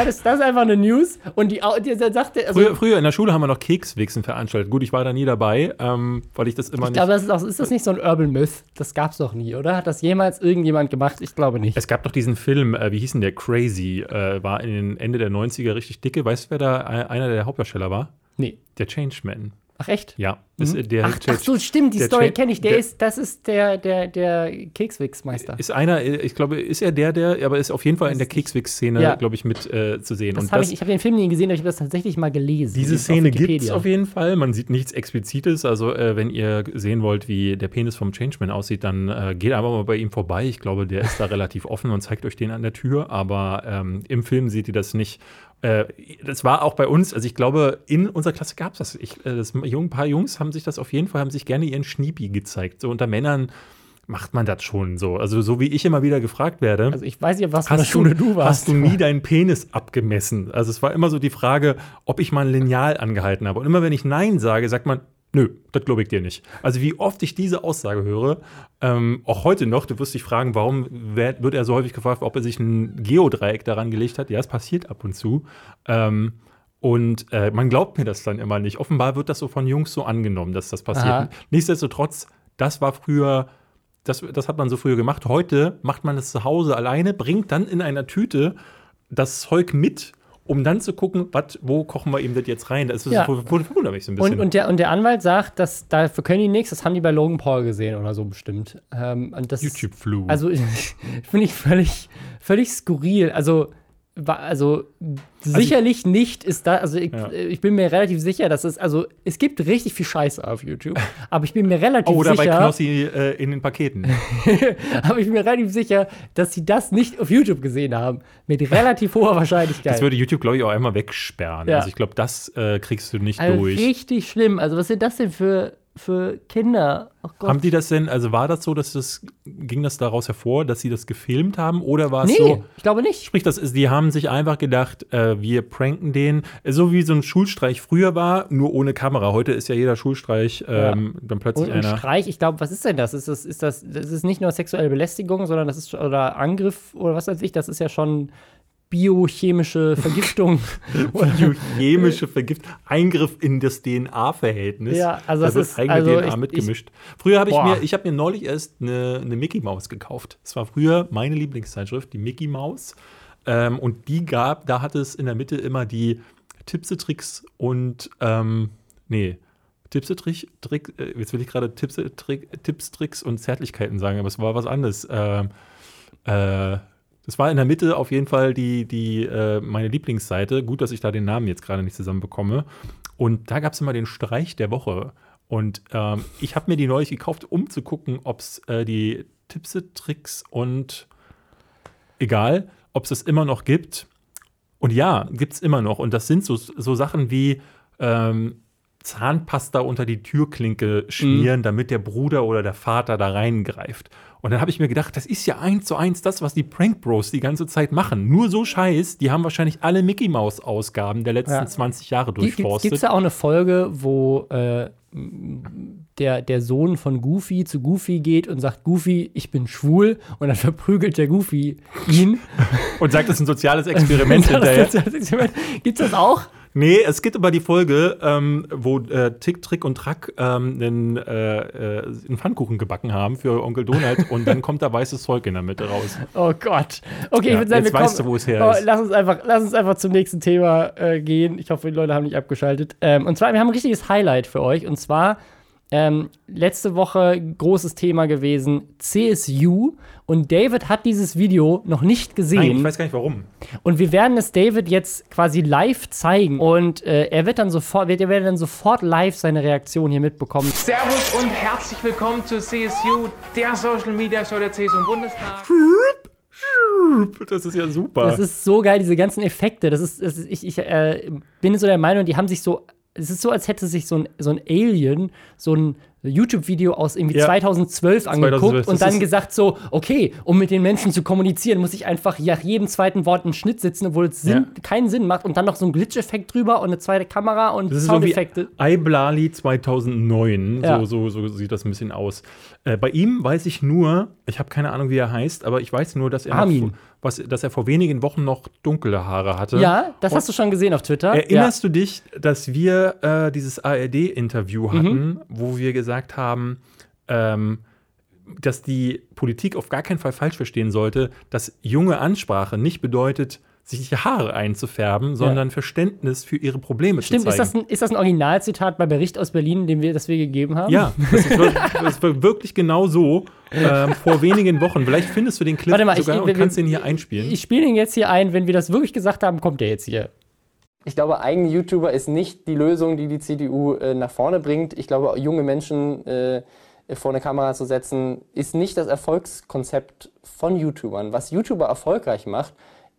Das ist, das ist einfach eine News. Und die, die, der sagte, also, Früher, früher in der Schule haben wir noch Kekswichsen veranstaltet. Gut, ich war da nie dabei, ähm, weil ich das immer ich nicht. glaube, das ist, auch, ist das nicht so ein Urban Myth? Das gab's doch nie, oder? Hat das jemals irgendjemand gemacht? Ich glaube nicht. Es gab doch diesen Film, äh, wie hieß denn der? Crazy, äh, war in den Ende der 90er richtig dicke. Weißt du, wer da äh, einer der Hauptdarsteller war? Nee. Der Changeman. Ach, echt? Ja. Ist, äh, der, Ach, ach so, stimmt, die Story kenne ich. Der, der- ist, das ist der, der, der Kekswix-Meister. Ist einer, ich glaube, ist er der, der, aber ist auf jeden Fall in der Kekswix-Szene, Ja. glaube ich, mit äh, zu sehen. Das hab das, ich ich habe den Film nie gesehen, aber ich habe das tatsächlich mal gelesen. Die Diese ist Szene gibt es auf jeden Fall. Man sieht nichts Explizites. Also, äh, wenn ihr sehen wollt, wie der Penis vom Changeman aussieht, dann äh, geht einfach mal bei ihm vorbei. Ich glaube, der ist da relativ offen und zeigt euch den an der Tür. Aber ähm, im Film seht ihr das nicht. Äh, das war auch bei uns, also ich glaube, in unserer Klasse gab es das. Ich, äh, das. Ein paar Jungs haben sich das auf jeden Fall, haben sich gerne ihren Schniepi gezeigt. So unter Männern macht man das schon so. Also, so wie ich immer wieder gefragt werde. Also ich weiß nicht, was Hast Schule du, du warst. hast du nie deinen Penis abgemessen? Also es war immer so die Frage, ob ich mal ein Lineal angehalten habe. Und immer wenn ich Nein sage, sagt man, nö, das glaube ich dir nicht. Also wie oft ich diese Aussage höre, ähm, auch heute noch, du wirst dich fragen, warum wird er so häufig gefragt, ob er sich ein Geodreieck daran gelegt hat. Ja, es passiert ab und zu. Ähm, und äh, man glaubt mir das dann immer nicht. Offenbar wird das so von Jungs so angenommen, dass das passiert. Aha. Nichtsdestotrotz, das war früher das, das hat man so früher gemacht. Heute macht man es zu Hause alleine, bringt dann in einer Tüte das Zeug mit, um dann zu gucken, wat, wo kochen wir ihm das jetzt rein. Das ist Ja. wundert mich so ein bisschen. Und, und, der, und der Anwalt sagt, dass dafür können die nichts, das haben die bei Logan Paul gesehen oder so bestimmt. Ähm, und das YouTube-Flu. Also finde ich völlig, völlig skurril. Also, wa- also sicherlich nicht ist da, also ich, Ja. ich bin mir relativ sicher, dass es, also es gibt richtig viel Scheiße auf YouTube, aber ich bin mir relativ Oder bei sicher, Knossi äh, in den Paketen. aber ich bin mir relativ sicher, dass sie das nicht auf YouTube gesehen haben. Mit relativ hoher Wahrscheinlichkeit. Das würde YouTube, glaube ich, auch einmal wegsperren. Ja. Also ich glaube, das äh, kriegst du nicht also durch. richtig schlimm. Also was sind das denn für, für Kinder? Haben die das denn, also war das so, dass das, ging das daraus hervor, dass sie das gefilmt haben? Oder war es nee, so, ich glaube nicht. Sprich, das ist, die haben sich einfach gedacht, äh, wir pranken den, so wie so ein Schulstreich früher war, nur ohne Kamera. Heute ist ja jeder Schulstreich ähm, dann plötzlich Und, und einer. Streich, ich glaube, was ist denn das? Ist das, ist das? Das ist nicht nur sexuelle Belästigung, sondern das ist oder Angriff oder was weiß ich, das ist ja schon biochemische Vergiftung. Biochemische Vergift, Eingriff in das DNA-Verhältnis. Ja, also da das ist- eigene also DNA ich- mitgemischt. früher habe ich mir, ich habe mir neulich erst eine, eine Mickey Maus gekauft. Das war früher meine Lieblingszeitschrift, die Mickey Maus. Ähm, und die gab, da hatte es in der Mitte immer die Tipse-Tricks und ähm, nee. Tipse, Trick, Trick, äh, jetzt will ich gerade Tipse, Trick, Tipps, Tricks und Zärtlichkeiten sagen, aber es war was anderes. Ähm, äh, das war in der Mitte auf jeden Fall die, die, äh, meine Lieblingsseite. Gut, dass ich da den Namen jetzt gerade nicht zusammenbekomme. Und da gab es immer den Streich der Woche. Und ähm, ich habe mir die neulich gekauft, um zu gucken, ob es äh, die Tipse, Tricks und egal, ob es es immer noch gibt. Und ja, gibt es immer noch. Und das sind so, so Sachen wie ähm, Zahnpasta unter die Türklinke schmieren, damit der Bruder oder der Vater da reingreift. Und dann habe ich mir gedacht, das ist ja eins zu eins das, was die Prank Bros die ganze Zeit machen. Nur so Scheiß, die haben wahrscheinlich alle Mickey Mouse Ausgaben der letzten Ja. 20 Jahre Gibt es durchforstet. da auch eine Folge, wo äh, der, der Sohn von Goofy zu Goofy geht und sagt, Goofy, ich bin schwul und dann verprügelt der Goofy ihn. Und sagt, das ist ein soziales Experiment hinterher. Gibt es das auch? Nee, es geht über die Folge, ähm, wo äh, Tick, Trick und Track ähm, einen, äh, äh, einen Pfannkuchen gebacken haben für Onkel Donald und dann kommt da weißes Zeug in der Mitte raus. Oh Gott. Okay, Ja, ich würde sagen, jetzt wir weißt kommen, du, wo es her oh, ist. Lass uns, einfach, lass uns einfach zum nächsten Thema äh, gehen. Ich hoffe, die Leute haben nicht abgeschaltet. Ähm, und zwar, wir haben ein richtiges Highlight für euch. Und zwar ähm, letzte Woche großes Thema gewesen, CSU. Und David hat dieses Video noch nicht gesehen. Nein, ich weiß gar nicht warum. Und wir werden es David jetzt quasi live zeigen. Und äh, er wird dann sofort, wird, er wird dann sofort live seine Reaktion hier mitbekommen. Servus und herzlich willkommen zu CSU, der Social Media Show der CSU im Bundestag. Das ist ja super. Das ist so geil, diese ganzen Effekte. Das ist, das ist ich, ich äh, bin so der Meinung, die haben sich so. Es ist so, als hätte sich so ein, so ein Alien so ein YouTube-Video aus irgendwie Ja. 2012 angeguckt 2012, und das dann gesagt so, okay, um mit den Menschen zu kommunizieren, muss ich einfach nach jedem zweiten Wort einen Schnitt setzen, obwohl es Sinn, Ja. keinen Sinn macht und dann noch so ein Glitch-Effekt drüber und eine zweite Kamera und Das ist so wie Soundeffekte. Iblali 2009. Ja. So, so, so sieht das ein bisschen aus. Äh, bei ihm weiß ich nur, ich habe keine Ahnung, wie er heißt, aber ich weiß nur, dass er, Armin. Noch, was, dass er vor wenigen Wochen noch dunkle Haare hatte. Ja, das hast du schon gesehen auf Twitter. Erinnerst du dich, dass wir äh, dieses Mhm. ARD-Interview hatten, wo wir gesagt haben, ähm, dass die Politik auf gar keinen Fall falsch verstehen sollte, dass junge Ansprache nicht bedeutet, sich die Haare einzufärben, sondern Verständnis für ihre Probleme Stimmt, zu ist zeigen. das, ein, ist das ein Originalzitat bei Bericht aus Berlin, den wir, das wir gegeben haben? ja, das, ist, wir- das war wirklich genau so ähm, vor wenigen Wochen. Vielleicht findest du den Clip Warte mal, ich- sogar wir- und kannst wir- den hier einspielen. Ich spiele ihn jetzt hier ein. Wenn wir das wirklich gesagt haben, kommt der jetzt hier. Ich glaube, eigene YouTuber ist nicht die Lösung, die die CDU äh, nach vorne bringt. Ich glaube, junge Menschen äh, vor eine Kamera zu setzen, ist nicht das Erfolgskonzept von YouTubern. Was YouTuber erfolgreich macht,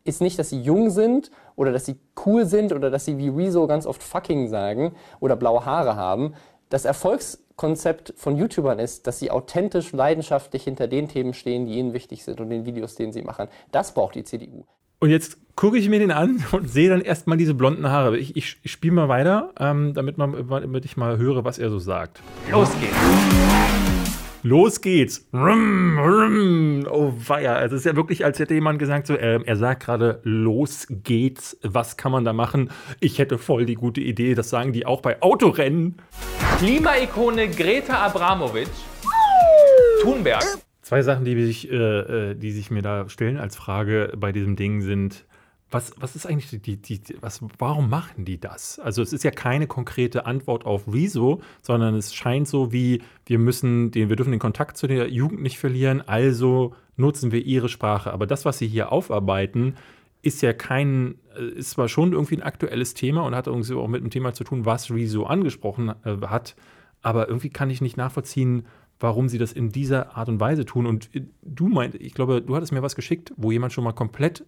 ist nicht, dass sie jung sind oder dass sie cool sind oder dass sie wie Rezo ganz oft fucking sagen oder blaue Haare haben. Das Erfolgskonzept von YouTubern ist, dass sie authentisch, leidenschaftlich hinter den Themen stehen, die ihnen wichtig sind und den Videos, den sie machen. Das braucht die CDU. Und jetzt gucke ich mir den an und sehe dann erstmal diese blonden Haare. Ich, ich, ich spiele mal weiter, ähm, damit, man, damit ich mal höre, was er so sagt. Los geht's. Los geht's. Rum, rum. Oh weia. Also es ist ja wirklich, als hätte jemand gesagt, so, ähm, er sagt gerade, los geht's. Was kann man da machen? Ich hätte voll die gute Idee. Das sagen die auch bei Autorennen. Klimaikone Greta Abramovic. Thunberg. Zwei Sachen, die sich, äh, äh, die sich mir da stellen als Frage bei diesem Ding sind, was, was ist eigentlich die, die, die was, warum machen die das? Also es ist ja keine konkrete Antwort auf Wieso, sondern es scheint so wie, wir müssen den, wir dürfen den Kontakt zu der Jugend nicht verlieren, also nutzen wir ihre Sprache. Aber das, was sie hier aufarbeiten, ist ja kein, äh, ist zwar schon irgendwie ein aktuelles Thema und hat irgendwie auch mit dem Thema zu tun, was Rezo angesprochen äh, hat, aber irgendwie kann ich nicht nachvollziehen, warum sie das in dieser Art und Weise tun. Und äh, du meint, ich glaube, du hattest mir was geschickt, wo jemand schon mal komplett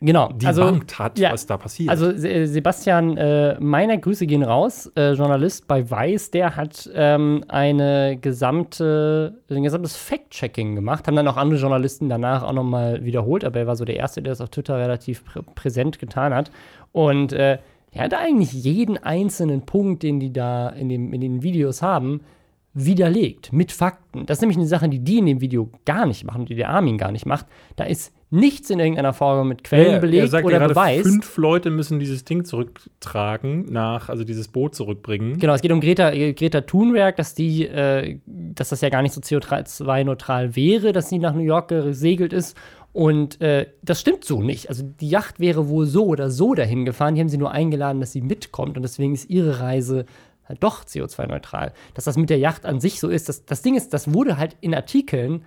Genau. debunked hat, ja. was da passiert. Also Se- Sebastian äh, meiner Grüße gehen raus, äh, Journalist bei Weiß, der hat ähm, eine gesamte, ein gesamtes Fact-Checking gemacht, haben dann auch andere Journalisten danach auch nochmal wiederholt, aber er war so der Erste, der das auf Twitter relativ prä präsent getan hat. Und äh, er hat eigentlich jeden einzelnen Punkt, den die da in, dem, in den Videos haben, widerlegt mit Fakten. Das ist nämlich eine Sache, die die in dem Video gar nicht machen, die der Armin gar nicht macht. Da ist nichts in irgendeiner Form mit Quellen er belegt sagt ja oder beweist. Fünf Leute müssen dieses Ding zurücktragen, nach, also dieses Boot zurückbringen. Genau, es geht um Greta, äh, Greta Thunberg, dass die, äh, dass das ja gar nicht so CO2-neutral wäre, dass sie nach New York gesegelt ist. Und äh, das stimmt so nicht. Also die Yacht wäre wohl so oder so dahin gefahren. Die haben sie nur eingeladen, dass sie mitkommt. Und deswegen ist ihre Reise halt doch CO2-neutral. Dass das mit der Yacht an sich so ist, das, das Ding ist, das wurde halt in Artikeln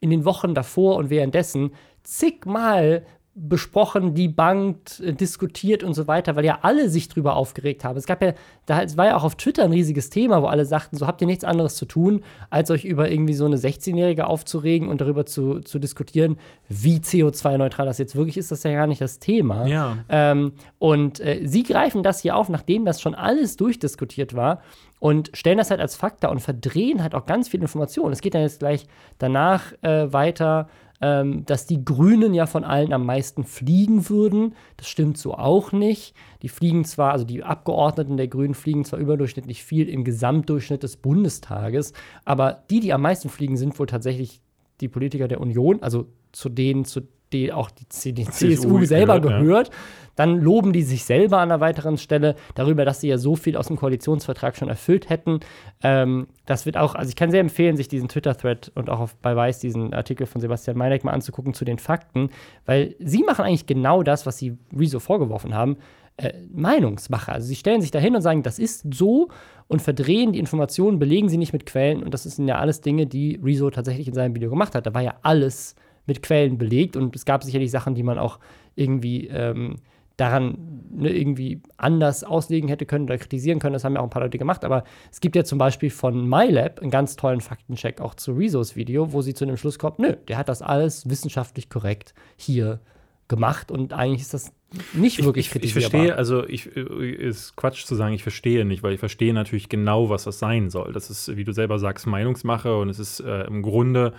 in den Wochen davor und währenddessen zigmal besprochen, debunked, äh, diskutiert und so weiter, weil ja alle sich drüber aufgeregt haben. Es gab ja, da es war ja auch auf Twitter ein riesiges Thema, wo alle sagten, so habt ihr nichts anderes zu tun, als euch über irgendwie so eine 16-Jährige aufzuregen und darüber zu, zu diskutieren, wie CO2-neutral das jetzt wirklich ist, das ist ja gar nicht das Thema. Ja. Ähm, und äh, sie greifen das hier auf, nachdem das schon alles durchdiskutiert war und stellen das halt als Fakt dar und verdrehen halt auch ganz viel Informationen. Es geht dann jetzt gleich danach äh, weiter ähm, dass die Grünen ja von allen am meisten fliegen würden. Das stimmt so auch nicht. Die fliegen zwar, also die Abgeordneten der Grünen fliegen zwar überdurchschnittlich viel im Gesamtdurchschnitt des Bundestages, aber die, die am meisten fliegen, sind wohl tatsächlich die Politiker der Union, also zu denen, zu die auch die, die CSU, CSU selber gehört. gehört. Ja. Dann loben die sich selber an einer weiteren Stelle darüber, dass sie ja so viel aus dem Koalitionsvertrag schon erfüllt hätten. Ähm, das wird auch, also ich kann sehr empfehlen, sich diesen Twitter-Thread und auch auf, bei Weiß diesen Artikel von Sebastian Meineck mal anzugucken zu den Fakten, weil sie machen eigentlich genau das, was sie Rezo vorgeworfen haben. Äh, Meinungsmacher. Also sie stellen sich dahin und sagen, das ist so und verdrehen die Informationen, belegen sie nicht mit Quellen und das sind ja alles Dinge, die Rezo tatsächlich in seinem Video gemacht hat. Da war ja alles mit Quellen belegt und es gab sicherlich Sachen, die man auch irgendwie ähm, daran ne, irgendwie anders auslegen hätte können oder kritisieren können. Das haben ja auch ein paar Leute gemacht. Aber es gibt ja zum Beispiel von MyLab einen ganz tollen Faktencheck auch zu Rezos Video, wo sie zu dem Schluss kommt, nö, der hat das alles wissenschaftlich korrekt hier gemacht und eigentlich ist das nicht wirklich ich, ich, ich verstehe, also ich äh, ist Quatsch zu sagen, ich verstehe nicht, weil ich verstehe natürlich genau, was das sein soll. Das ist, wie du selber sagst, Meinungsmache und es ist äh, im Grunde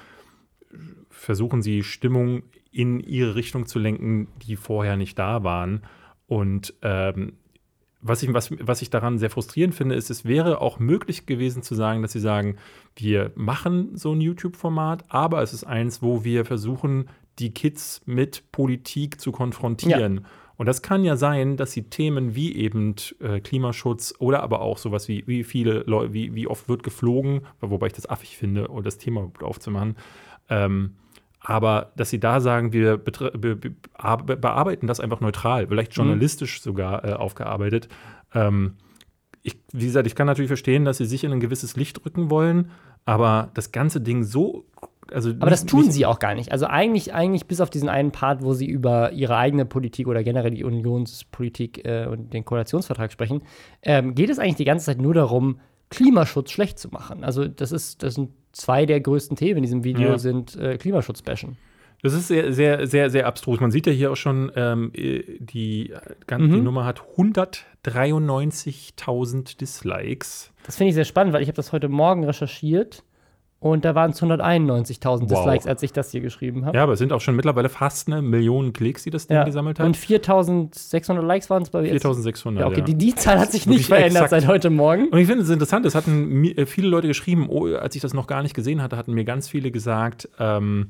versuchen sie Stimmung in ihre Richtung zu lenken, die vorher nicht da waren. Und ähm, was ich, was, was ich daran sehr frustrierend finde, ist, es wäre auch möglich gewesen zu sagen, dass sie sagen, wir machen so ein YouTube-Format, aber es ist eins, wo wir versuchen, die Kids mit Politik zu konfrontieren. Ja. Und das kann ja sein, dass sie Themen wie eben äh, Klimaschutz oder aber auch sowas wie, wie viele Leute, wie, wie oft wird geflogen, wobei ich das affig finde, das Thema aufzumachen, ähm, aber dass sie da sagen, wir be bearbeiten das einfach neutral, vielleicht mhm. journalistisch mhm. sogar äh, aufgearbeitet. Ähm, ich, wie gesagt, ich kann natürlich verstehen, dass sie sich in ein gewisses Licht rücken wollen, aber das ganze Ding so. Also aber das tun sie auch gar nicht. Also eigentlich, eigentlich bis auf diesen einen Part, wo sie über ihre eigene Politik oder generell die Unionspolitik äh, und den Koalitionsvertrag sprechen, ähm, geht es eigentlich die ganze Zeit nur darum, Klimaschutz schlecht zu machen. Also das ist, das sind zwei der größten Themen in diesem Video ja. sind äh, Klimaschutz-Bashen. Das ist sehr, sehr, sehr, sehr abstrus. Man sieht ja hier auch schon, ähm, äh, die, ganze mhm. Nummer hat 193.000 Dislikes. Das finde ich sehr spannend, weil ich habe das heute Morgen recherchiert und da waren es 191.000 wow. Dislikes, als ich das hier geschrieben habe. Ja, aber es sind auch schon mittlerweile fast eine Million Klicks, die das Ding ja. gesammelt hat. Und 4.600 Likes waren es bei mir. 4.600. Ja, okay, ja. Die, die Zahl hat sich nicht verändert exakt. seit heute Morgen. Und ich finde es interessant, es hatten äh, viele Leute geschrieben, oh, als ich das noch gar nicht gesehen hatte, hatten mir ganz viele gesagt, ähm,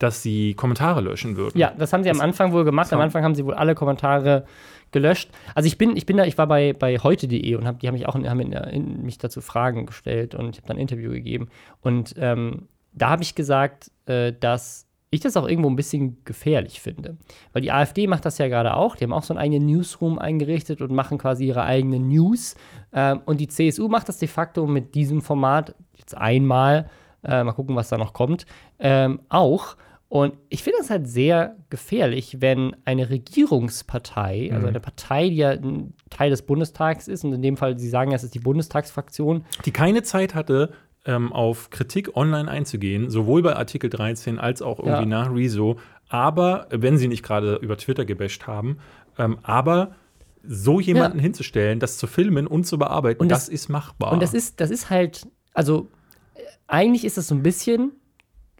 dass sie Kommentare löschen würden. Ja, das haben sie das am Anfang wohl gemacht. Am Anfang haben sie wohl alle Kommentare gelöscht. Also ich bin, ich bin da, ich war bei, bei heute.de und hab, die haben mich auch haben in, in, mich dazu Fragen gestellt und ich habe dann ein Interview gegeben. Und ähm, da habe ich gesagt, äh, dass ich das auch irgendwo ein bisschen gefährlich finde. Weil die AfD macht das ja gerade auch. Die haben auch so einen eigenen Newsroom eingerichtet und machen quasi ihre eigenen News. Ähm, und die CSU macht das de facto mit diesem Format jetzt einmal. Äh, mal gucken, was da noch kommt. Ähm, auch. Und ich finde es halt sehr gefährlich, wenn eine Regierungspartei, also mhm. also eine Partei, die ja ein Teil des Bundestags ist, und in dem Fall, Sie sagen, es ist die Bundestagsfraktion. Die keine Zeit hatte, ähm, auf Kritik online einzugehen, sowohl bei Artikel 13 als auch irgendwie ja. nach Rezo, aber, wenn sie nicht gerade über Twitter gebasht haben, ähm, aber so jemanden ja. hinzustellen, das zu filmen und zu bearbeiten, und das, das ist machbar. Und das ist, das ist halt, also eigentlich ist es so ein bisschen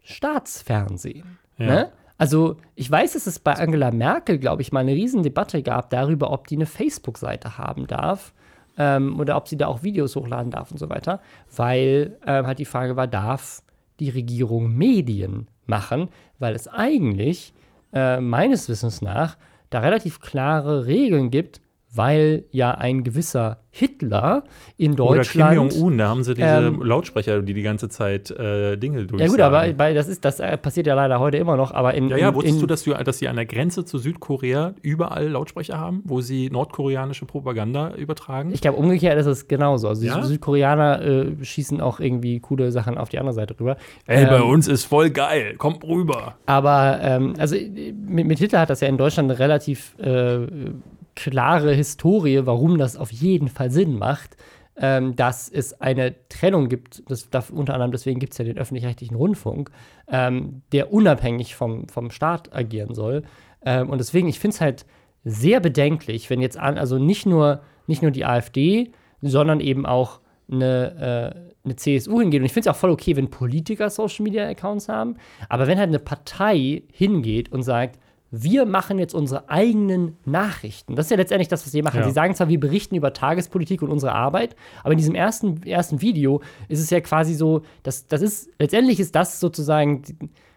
Staatsfernsehen. Ja. Ne? Also ich weiß, dass es bei Angela Merkel, glaube ich, mal eine Riesendebatte gab darüber, ob die eine Facebook-Seite haben darf ähm, oder ob sie da auch Videos hochladen darf und so weiter, weil ähm, halt die Frage war, darf die Regierung Medien machen, weil es eigentlich äh, meines Wissens nach da relativ klare Regeln gibt, weil ja ein gewisser Hitler in Oder Kim Deutschland. Jong-un, da haben sie diese ähm, Lautsprecher, die die ganze Zeit äh, Dinge durchsagen. ja gut, aber weil das ist, das äh, passiert ja leider heute immer noch. Aber in, Ja, ja, wusstest in, du, dass, du, dass sie an der Grenze zu Südkorea überall Lautsprecher haben, wo sie nordkoreanische Propaganda übertragen? Ich glaube, umgekehrt ist es genauso. Also Ja? die Südkoreaner äh, schießen auch irgendwie coole Sachen auf die andere Seite rüber. Ey, bei Ähm, uns ist voll geil, kommt rüber. Aber ähm, also äh, mit, mit Hitler hat das ja in Deutschland relativ äh, klare Historie, warum das auf jeden Fall Sinn macht, ähm, dass es eine Trennung gibt. Das, darf, unter anderem deswegen gibt es ja den öffentlich-rechtlichen Rundfunk, ähm, der unabhängig vom, vom Staat agieren soll. Ähm, und deswegen, ich finde es halt sehr bedenklich, wenn jetzt an, also nicht nur, nicht nur die AfD, sondern eben auch eine, äh, eine CSU hingeht. Und ich finde es auch voll okay, wenn Politiker Social Media Accounts haben. Aber wenn halt eine Partei hingeht und sagt, wir machen jetzt unsere eigenen Nachrichten. Das ist ja letztendlich das, was sie machen. Ja. Sie sagen zwar, wir berichten über Tagespolitik und unsere Arbeit, aber in diesem ersten, ersten Video ist es ja quasi so, dass das ist, letztendlich ist das sozusagen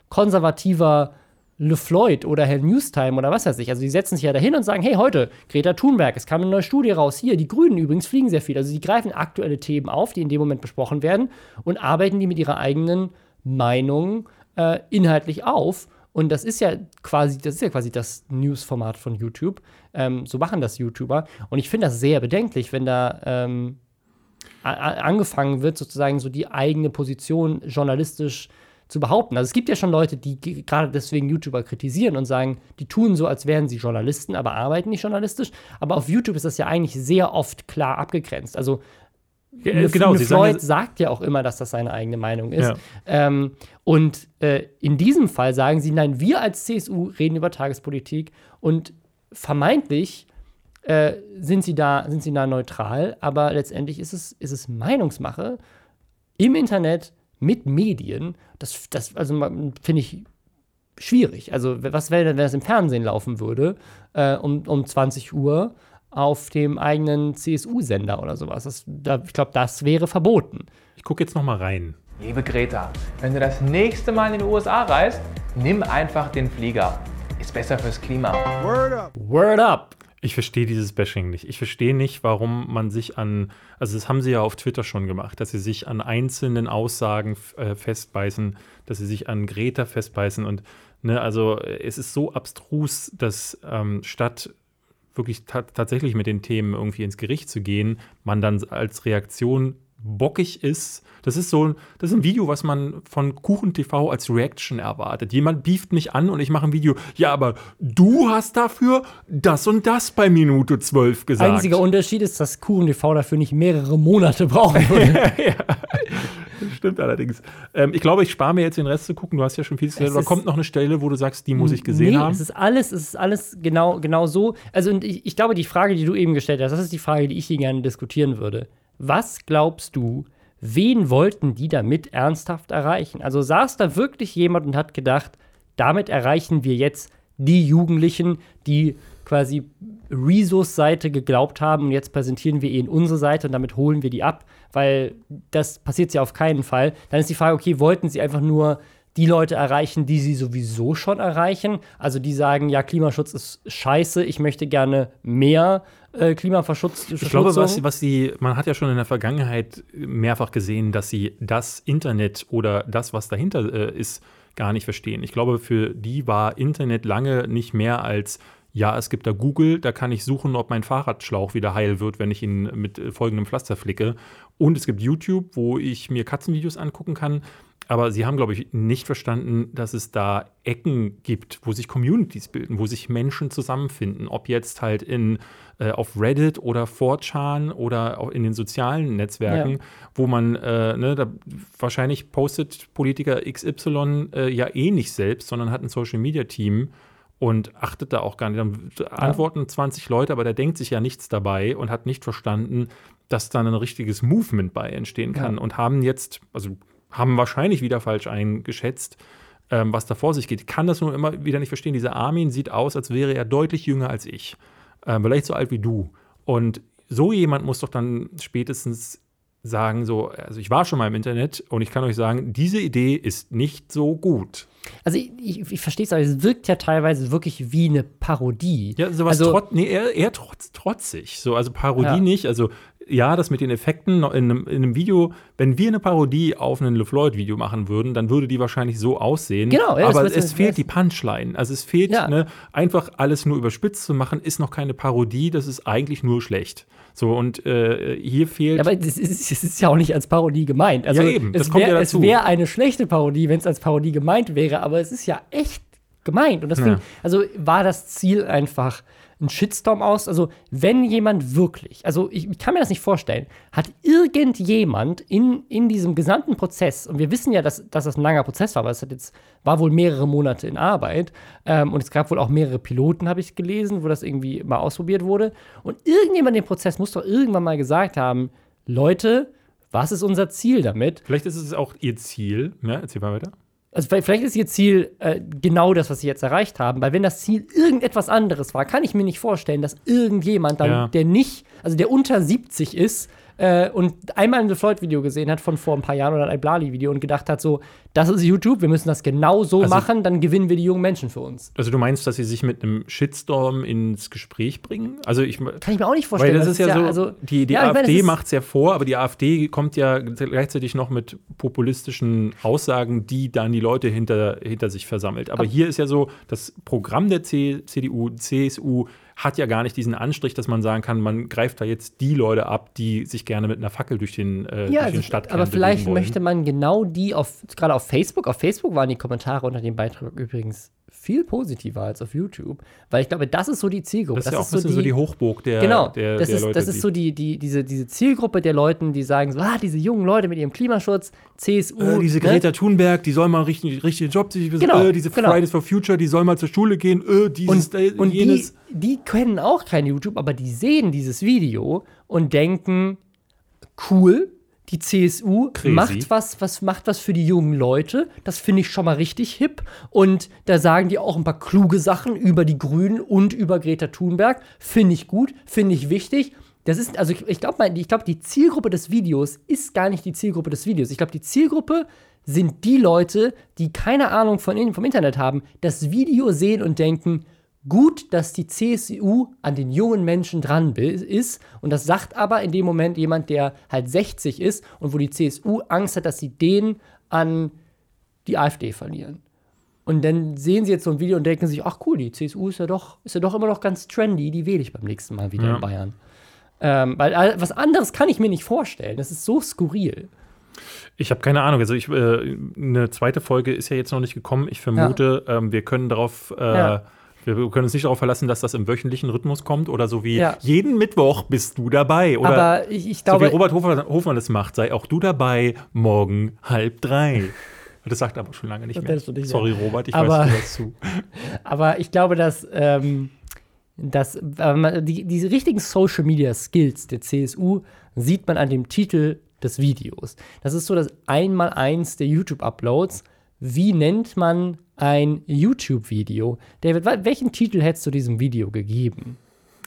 konservativer LeFloid oder Herr Newstime oder was weiß ich. Also die setzen sich ja dahin und sagen, hey, heute, Greta Thunberg, es kam eine neue Studie raus. Hier, die Grünen übrigens fliegen sehr viel. Also die greifen aktuelle Themen auf, die in dem Moment besprochen werden und arbeiten die mit ihrer eigenen Meinung äh, inhaltlich auf. Und das ist ja quasi, das ist ja quasi das News-Format von YouTube. Ähm, so machen das YouTuber. Und ich finde das sehr bedenklich, wenn da ähm, angefangen wird, sozusagen so die eigene Position journalistisch zu behaupten. Also es gibt ja schon Leute, die ge- gerade deswegen YouTuber kritisieren und sagen, die tun so, als wären sie Journalisten, aber arbeiten nicht journalistisch. Aber auf YouTube ist das ja eigentlich sehr oft klar abgegrenzt. Also Ja, Le- genau, Le sie Floyd sagen, sagt ja auch immer, dass das seine eigene Meinung ist. Ja. Ähm, und äh, in diesem Fall sagen sie, nein, wir als CSU reden über Tagespolitik und vermeintlich äh, sind, sie da, sind sie da neutral, aber letztendlich ist es, ist es Meinungsmache im Internet mit Medien. Das, das also finde ich schwierig. Also, was wäre denn, wenn das im Fernsehen laufen würde, äh, um, um 20 Uhr auf dem eigenen CSU-Sender oder sowas? Das, da, ich glaube, das wäre verboten. ich gucke jetzt noch mal rein. Liebe Greta, wenn du das nächste Mal in die USA reist, nimm einfach den Flieger. Ist besser fürs Klima. Word up! Ich verstehe dieses Bashing nicht. Ich verstehe nicht, warum man sich an, also das haben sie ja auf Twitter schon gemacht, dass sie sich an einzelnen Aussagen äh, festbeißen, dass sie sich an Greta festbeißen und, ne, also äh, es ist so abstrus, dass ähm, statt wirklich ta tatsächlich mit den Themen irgendwie ins Gericht zu gehen, man dann als Reaktion bockig ist. Das ist so, das ist ein Video, was man von Kuchen TV als Reaction erwartet. Jemand beeft mich an und ich mache ein Video. Ja, aber du hast dafür das und das bei Minute 12 gesagt. Einziger Unterschied ist, dass Kuchen TV dafür nicht mehrere Monate brauchen würde. Stimmt allerdings. Ähm, ich glaube, ich spare mir jetzt den Rest zu gucken. Du hast ja schon viel zu Es Oder kommt noch eine Stelle, wo du sagst, die muss ich gesehen nee, haben? Es ist alles, es ist alles genau, genau so. Also, und ich, ich glaube, die Frage, die du eben gestellt hast, das ist die Frage, die ich hier gerne diskutieren würde. Was glaubst du, wen wollten die damit ernsthaft erreichen? Also saß da wirklich jemand und hat gedacht, damit erreichen wir jetzt die Jugendlichen, die quasi Rezos Seite geglaubt haben und jetzt präsentieren wir ihnen unsere Seite und damit holen wir die ab, weil das passiert ja auf keinen Fall. Dann ist die Frage, okay, wollten sie einfach nur die Leute erreichen, die sie sowieso schon erreichen? Also die sagen, ja, Klimaschutz ist scheiße, ich möchte gerne mehr äh, Klimaverschutz. Ich glaube, was, was sie, man hat ja schon in der Vergangenheit mehrfach gesehen, dass sie das Internet oder das, was dahinter äh, ist, gar nicht verstehen. Ich glaube, für die war Internet lange nicht mehr als, ja, es gibt da Google, da kann ich suchen, ob mein Fahrradschlauch wieder heil wird, wenn ich ihn mit äh, folgendem Pflaster flicke. Und es gibt YouTube, wo ich mir Katzenvideos angucken kann. Aber sie haben, glaube ich, nicht verstanden, dass es da Ecken gibt, wo sich Communities bilden, wo sich Menschen zusammenfinden. Ob jetzt halt in, äh, auf Reddit oder 4chan oder auch in den sozialen Netzwerken, Ja. wo man, äh, ne, da, wahrscheinlich postet Politiker XY äh, ja eh nicht selbst, sondern hat ein Social-Media-Team und achtet da auch gar nicht. Dann antworten 20 Leute, aber der denkt sich ja nichts dabei und hat nicht verstanden, dass dann ein richtiges Movement bei entstehen kann Ja. und haben jetzt, also haben wahrscheinlich wieder falsch eingeschätzt, ähm, was da vor sich geht. Ich kann das nur immer wieder nicht verstehen. Dieser Armin sieht aus, als wäre er deutlich jünger als ich. Ähm, vielleicht so alt wie du. Und so jemand muss doch dann spätestens sagen so, also ich war schon mal im Internet und ich kann euch sagen, diese Idee ist nicht so gut. Also ich, ich, ich verstehe es, aber es wirkt ja teilweise wirklich wie eine Parodie. Ja, sowas also, trotz, nee, eher, eher trotz, trotzig. So, also Parodie Ja. nicht. Also ja, das mit den Effekten in einem, in einem Video, wenn wir eine Parodie auf ein LeFloid-Video machen würden, dann würde die wahrscheinlich so aussehen. Genau, ja, aber es fehlt die Punchline. Also es fehlt, Ja. ne, einfach alles nur überspitzt zu machen, ist noch keine Parodie, das ist eigentlich nur schlecht. So, und äh, hier fehlt. Ja, aber das ist, das ist ja auch nicht als Parodie gemeint. Also Ja, eben, das es kommt ja wäre es dazu. wär eine schlechte Parodie, wenn es als Parodie gemeint wäre, aber es ist ja echt gemeint. Und deswegen, also war das Ziel einfach ein Shitstorm aus. Also, wenn jemand wirklich, also ich, ich kann mir das nicht vorstellen, hat irgendjemand in, in diesem gesamten Prozess, und wir wissen ja, dass, dass das ein langer Prozess war, aber es hat jetzt, war wohl mehrere Monate in Arbeit, ähm, und es gab wohl auch mehrere Piloten, habe ich gelesen, wo das irgendwie mal ausprobiert wurde. Und irgendjemand im Prozess muss doch irgendwann mal gesagt haben, Leute, was ist unser Ziel damit? Vielleicht ist es auch ihr Ziel. Ja, erzähl mal weiter. Also vielleicht- ist ihr Ziel äh, genau das, was sie jetzt erreicht haben, weil wenn das Ziel irgendetwas anderes war, kann ich mir nicht vorstellen, dass irgendjemand dann, Ja. der nicht, also der unter 70 ist äh, und einmal ein The Floyd-Video gesehen hat von vor ein paar Jahren oder ein Iblali-Video und gedacht hat, so, das ist YouTube, wir müssen das genau so Also- machen, dann gewinnen wir die jungen Menschen für uns. Also du meinst, dass sie sich mit einem Shitstorm ins Gespräch bringen? Also ich Kann ich mir auch nicht vorstellen. Weil das weil ist ja, so, also, die, die ja, AfD das macht es ja vor, aber die AfD kommt ja gleichzeitig noch mit populistischen Aussagen, die dann die Leute hinter, hinter sich versammelt. Aber hier ist ja so, das Programm der C, CDU, CSU hat ja gar nicht diesen Anstrich, dass man sagen kann, man greift da jetzt die Leute ab, die sich gerne mit einer Fackel durch den, äh, Ja, durch den also, Stadtkern aber vielleicht wollen. möchte man genau die auf, gerade auf Facebook, auf Facebook waren die Kommentare unter dem Beitrag übrigens viel positiver als auf YouTube, weil ich glaube, das ist so die Zielgruppe. Das ist ja auch ein bisschen so die Hochburg der, Genau, der, das, der ist, Leute. das ist die- so die, die, diese, diese Zielgruppe der Leuten, die sagen so, ah, diese jungen Leute mit ihrem Klimaschutz, CSU. äh, diese ne? Greta Thunberg, die soll mal richtig, richtig Job sich Genau, äh, diese genau. Fridays for Future, die soll mal zur Schule gehen, äh, dieses, Und, äh, und die, jenes. die kennen auch kein YouTube, aber die sehen dieses Video und denken, cool, die CSU Crazy. macht was, was macht was für die jungen Leute. Das finde ich schon mal richtig hip. Und da sagen die auch ein paar kluge Sachen über die Grünen und über Greta Thunberg. Finde ich gut, finde ich wichtig. Das ist, also ich, ich glaube, ich glaub, die Zielgruppe des Videos ist gar nicht die Zielgruppe des Videos. Ich glaube, die Zielgruppe sind die Leute, die keine Ahnung von, vom Internet haben, das Video sehen und denken, gut, dass die CSU an den jungen Menschen dran ist. Und das sagt aber in dem Moment jemand, der halt 60 ist und wo die CSU Angst hat, dass sie den an die AfD verlieren. Und dann sehen sie jetzt so ein Video und denken sich, ach cool, die CSU ist ja doch, ist ja doch immer noch ganz trendy, die wähle ich beim nächsten Mal wieder Ja. in Bayern. Ähm, weil äh, was anderes kann ich mir nicht vorstellen. Das ist so skurril. Ich habe keine Ahnung. Also ich, äh, eine zweite Folge ist ja jetzt noch nicht gekommen. Ich vermute, ähm, wir können darauf, äh, Ja. Wir können uns nicht darauf verlassen, dass das im wöchentlichen Rhythmus kommt oder so wie Ja. jeden Mittwoch bist du dabei. Oder Aber ich, ich so wie glaube, Robert Hofer, Hofmann das macht, sei auch du dabei morgen halb drei. Das sagt er aber schon lange nicht Das mehr. nicht Sorry, Robert, ich Aber- weiß, du hörst zu. Aber ich glaube, dass, ähm, dass äh, man- die, diese richtigen Social Media Skills der CSU sieht man an dem Titel des Videos. Das ist so das Einmaleins der YouTube-Uploads. Wie nennt man ein YouTube-Video? David, welchen Titel hättest du diesem Video gegeben?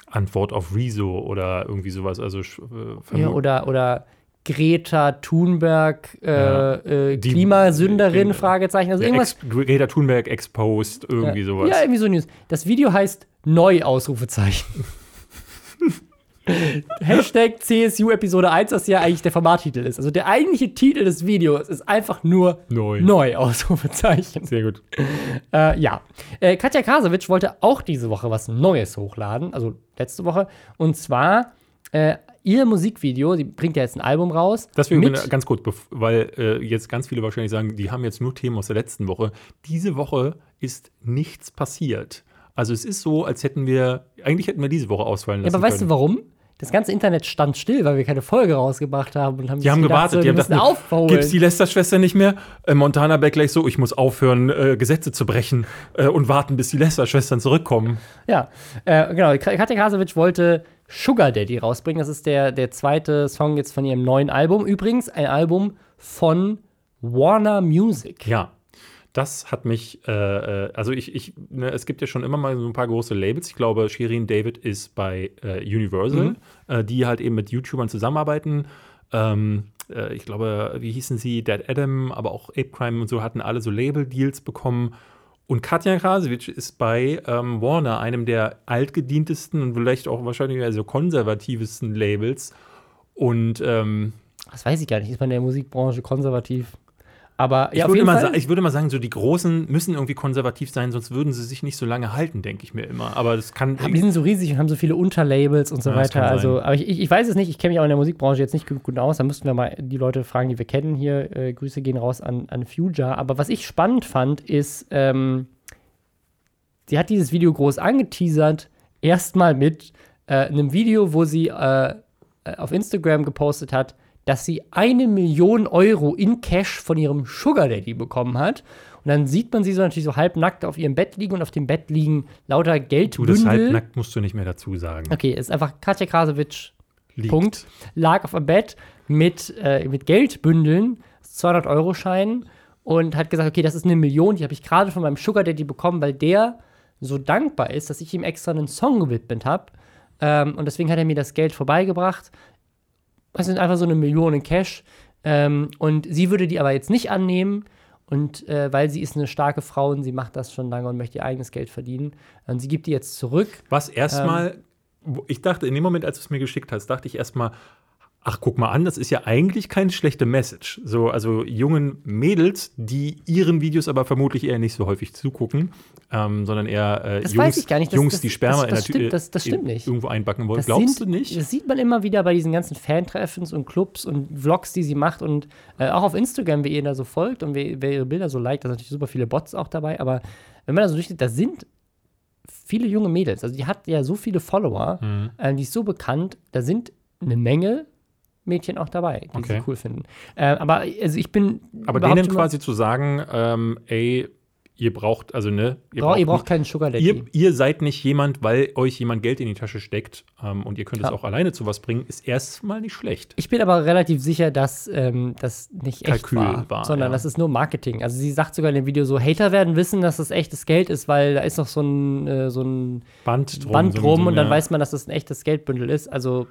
Antwort auf Rezo oder irgendwie sowas. Also äh, Ja, oder, oder Greta Thunberg, äh, Ja. äh, Die- Klimasünderin, Fragezeichen. Also irgendwas. Ex Greta Thunberg exposed, irgendwie sowas. Ja, irgendwie so News. Das Video heißt Neu Ausrufezeichen. Hashtag CSU Episode 1, das ja eigentlich der Formattitel ist. Also der eigentliche Titel des Videos ist einfach nur Neu. Neu Ausrufezeichen. Sehr gut. Äh, ja. Äh, Katja Krasowitsch wollte auch diese Woche was Neues hochladen, also letzte Woche. Und zwar äh, ihr Musikvideo, sie bringt ja jetzt ein Album raus. Deswegen mit- ganz kurz, weil äh, jetzt ganz viele wahrscheinlich sagen, die haben jetzt nur Themen aus der letzten Woche. Diese Woche ist nichts passiert. Also es ist so, als hätten wir, eigentlich hätten wir diese Woche ausfallen Ja, lassen aber weißt du können. warum? Das ganze Internet stand still, weil wir keine Folge rausgebracht haben und haben Die haben gedacht, gewartet, so, die haben gedacht, aufholen. gibt's die Lester-Schwester nicht mehr? Äh, Montana Beck gleich so, ich muss aufhören, äh, Gesetze zu brechen äh, und warten, bis die Lester-Schwestern zurückkommen. Ja, äh, genau. Ka- Katja Krasowitsch wollte Sugar Daddy rausbringen. Das ist der, der zweite Song jetzt von ihrem neuen Album. Übrigens ein Album von Warner Music. Ja. Das hat mich, äh, äh, also ich, ich ne, es gibt ja schon immer mal so ein paar große Labels. Ich glaube, Shirin David ist bei äh, Universal, Mhm. äh, die halt eben mit YouTubern zusammenarbeiten. Ähm, äh, ich glaube, wie hießen sie? Dead Adam, aber auch Ape Crime und so hatten alle so Label-Deals bekommen. Und Katja Krasowitsch ist bei ähm, Warner, einem der altgedientesten und vielleicht auch wahrscheinlich also konservativsten Labels. Und ähm, Das weiß ich gar nicht. Ist man in der Musikbranche konservativ? Aber ich, ja, würde mal ich würde mal sagen, so die Großen müssen irgendwie konservativ sein, sonst würden sie sich nicht so lange halten, denke ich mir immer. Aber das kann. Aber die sind so riesig und haben so viele Unterlabels und so Ja, weiter. Also, aber ich, ich, weiß es nicht, ich kenne mich auch in der Musikbranche jetzt nicht gut, gut aus. Da müssten wir mal die Leute fragen, die wir kennen hier. Äh, Grüße gehen raus an, an Future. Aber was ich spannend fand, ist, ähm, sie hat dieses Video groß angeteasert, erstmal mit äh, einem Video, wo sie äh, äh, auf Instagram gepostet hat, dass sie eine Million Euro in Cash von ihrem Sugar Daddy bekommen hat. Und dann sieht man sie so natürlich so halbnackt auf ihrem Bett liegen und auf dem Bett liegen lauter du, das Geldbündel. halbnackt musst du nicht mehr dazu sagen. Okay, ist einfach Katja Krasowitsch, Liegt. Punkt, lag auf dem Bett mit, äh, mit Geldbündeln, 200-Euro-Scheinen und hat gesagt, okay, das ist eine Million, die habe ich gerade von meinem Sugar Daddy bekommen, weil der so dankbar ist, dass ich ihm extra einen Song gewidmet habe. Ähm, und deswegen hat er mir das Geld vorbeigebracht. Das sind einfach so eine Million in Cash. Ähm, und sie würde die aber jetzt nicht annehmen. Und äh, weil sie ist eine starke Frau und sie macht das schon lange und möchte ihr eigenes Geld verdienen. Und sie gibt die jetzt zurück. Was erstmal, Ähm. ich dachte, in dem Moment, als du es mir geschickt hast, dachte ich erstmal, ach, guck mal an, das ist ja eigentlich keine schlechte Message. So, also jungen Mädels, die ihren Videos aber vermutlich eher nicht so häufig zugucken, ähm, sondern eher äh, Das Jungs, weiß ich gar nicht. Das- Jungs das- die Sperma das- das in der Tü- stimmt- das- das in- stimmt nicht. irgendwo einbacken wollen. Das Glaubst sind, du nicht? Das sieht man immer wieder bei diesen ganzen Fantreffens und Clubs und Vlogs, die sie macht und äh, auch auf Instagram, wer ihr da so folgt und wer, wer ihre Bilder so liked, da sind natürlich super viele Bots auch dabei, aber wenn man da so durchgeht, da sind viele junge Mädels, also die hat ja so viele Follower, Mhm. äh, die ist so bekannt, da sind eine Menge Mädchen auch dabei, die Okay. sie cool finden. Äh, aber also ich bin aber denen quasi zu sagen, ähm, ey, ihr braucht, also ne, ihr Bra- ihr braucht keinen Sugar Daddy. Ihr, ihr seid nicht jemand, weil euch jemand Geld in die Tasche steckt ähm, und ihr könnt es Ja. auch alleine zu was bringen, ist erstmal nicht schlecht. Ich bin aber relativ sicher, dass ähm, das nicht echt Kalkül war, war, sondern ja. das ist nur Marketing. Also sie sagt sogar in dem Video so, Hater werden wissen, dass das echtes Geld ist, weil da ist noch so ein, äh, so ein Band drum. Band drum so, und dann ja. weiß man, dass das ein echtes Geldbündel ist. Also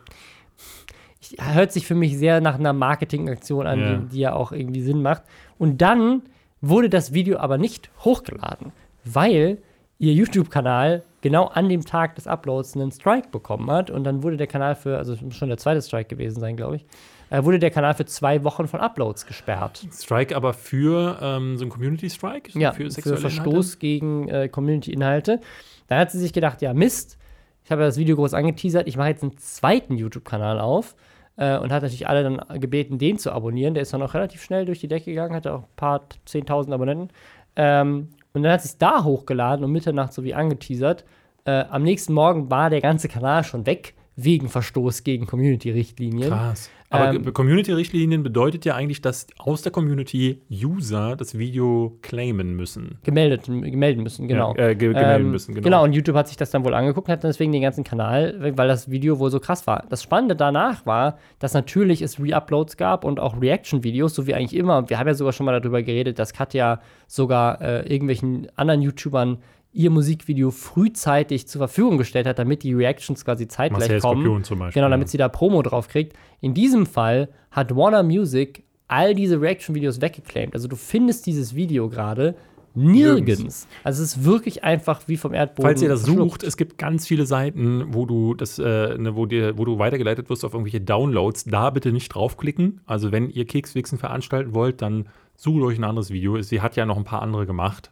ich, hört sich für mich sehr nach einer Marketingaktion an, Ja. die, die ja auch irgendwie Sinn macht. Und dann wurde das Video aber nicht hochgeladen, weil ihr YouTube-Kanal genau an dem Tag des Uploads einen Strike bekommen hat. Und dann wurde der Kanal für, also es muss schon der zweite Strike gewesen sein, glaube ich, äh, wurde der Kanal für zwei Wochen von Uploads gesperrt. Strike aber für ähm, so ein Community Strike? Ja, für, sexuelle Verstoß gegen äh, Community-Inhalte. Dann hat sie sich gedacht, ja Mist, ich habe ja das Video groß angeteasert, ich mache jetzt einen zweiten YouTube-Kanal auf äh, und hat natürlich alle dann gebeten, den zu abonnieren. Der ist dann auch relativ schnell durch die Decke gegangen, hatte auch ein paar 10.000 Abonnenten. Ähm, und dann hat sie es da hochgeladen und Mitternacht so wie angeteasert. Äh, am nächsten Morgen war der ganze Kanal schon weg, wegen Verstoß gegen Community-Richtlinien. Krass. Aber Ähm, Community-Richtlinien bedeutet ja eigentlich, dass aus der Community User das Video claimen müssen. Gemeldet, gemeldet müssen, genau. Ja, äh, ge gemelden Ähm, müssen, genau. Genau, und YouTube hat sich das dann wohl angeguckt und hat dann deswegen den ganzen Kanal, weil das Video wohl so krass war. Das Spannende danach war, dass natürlich es Reuploads gab und auch Reaction-Videos, so wie eigentlich immer. Und wir haben ja sogar schon mal darüber geredet, dass Katja sogar äh, irgendwelchen anderen YouTubern ihr Musikvideo frühzeitig zur Verfügung gestellt hat, damit die Reactions quasi zeitgleich Marcel kommen. Skorpion zum Beispiel. Genau, damit sie da Promo drauf kriegt. In diesem Fall hat Warner Music all diese Reaction-Videos weggeclaimed. Also du findest dieses Video gerade nirgends. Nirgends. Also es ist wirklich einfach wie vom Erdboden. Falls ihr das verschluckt. sucht, es gibt ganz viele Seiten, wo du das, äh, ne, wo dir, wo du weitergeleitet wirst auf irgendwelche Downloads. Da bitte nicht draufklicken. Also wenn ihr Kekswichsen veranstalten wollt, dann sucht euch ein anderes Video. Sie hat ja noch ein paar andere gemacht.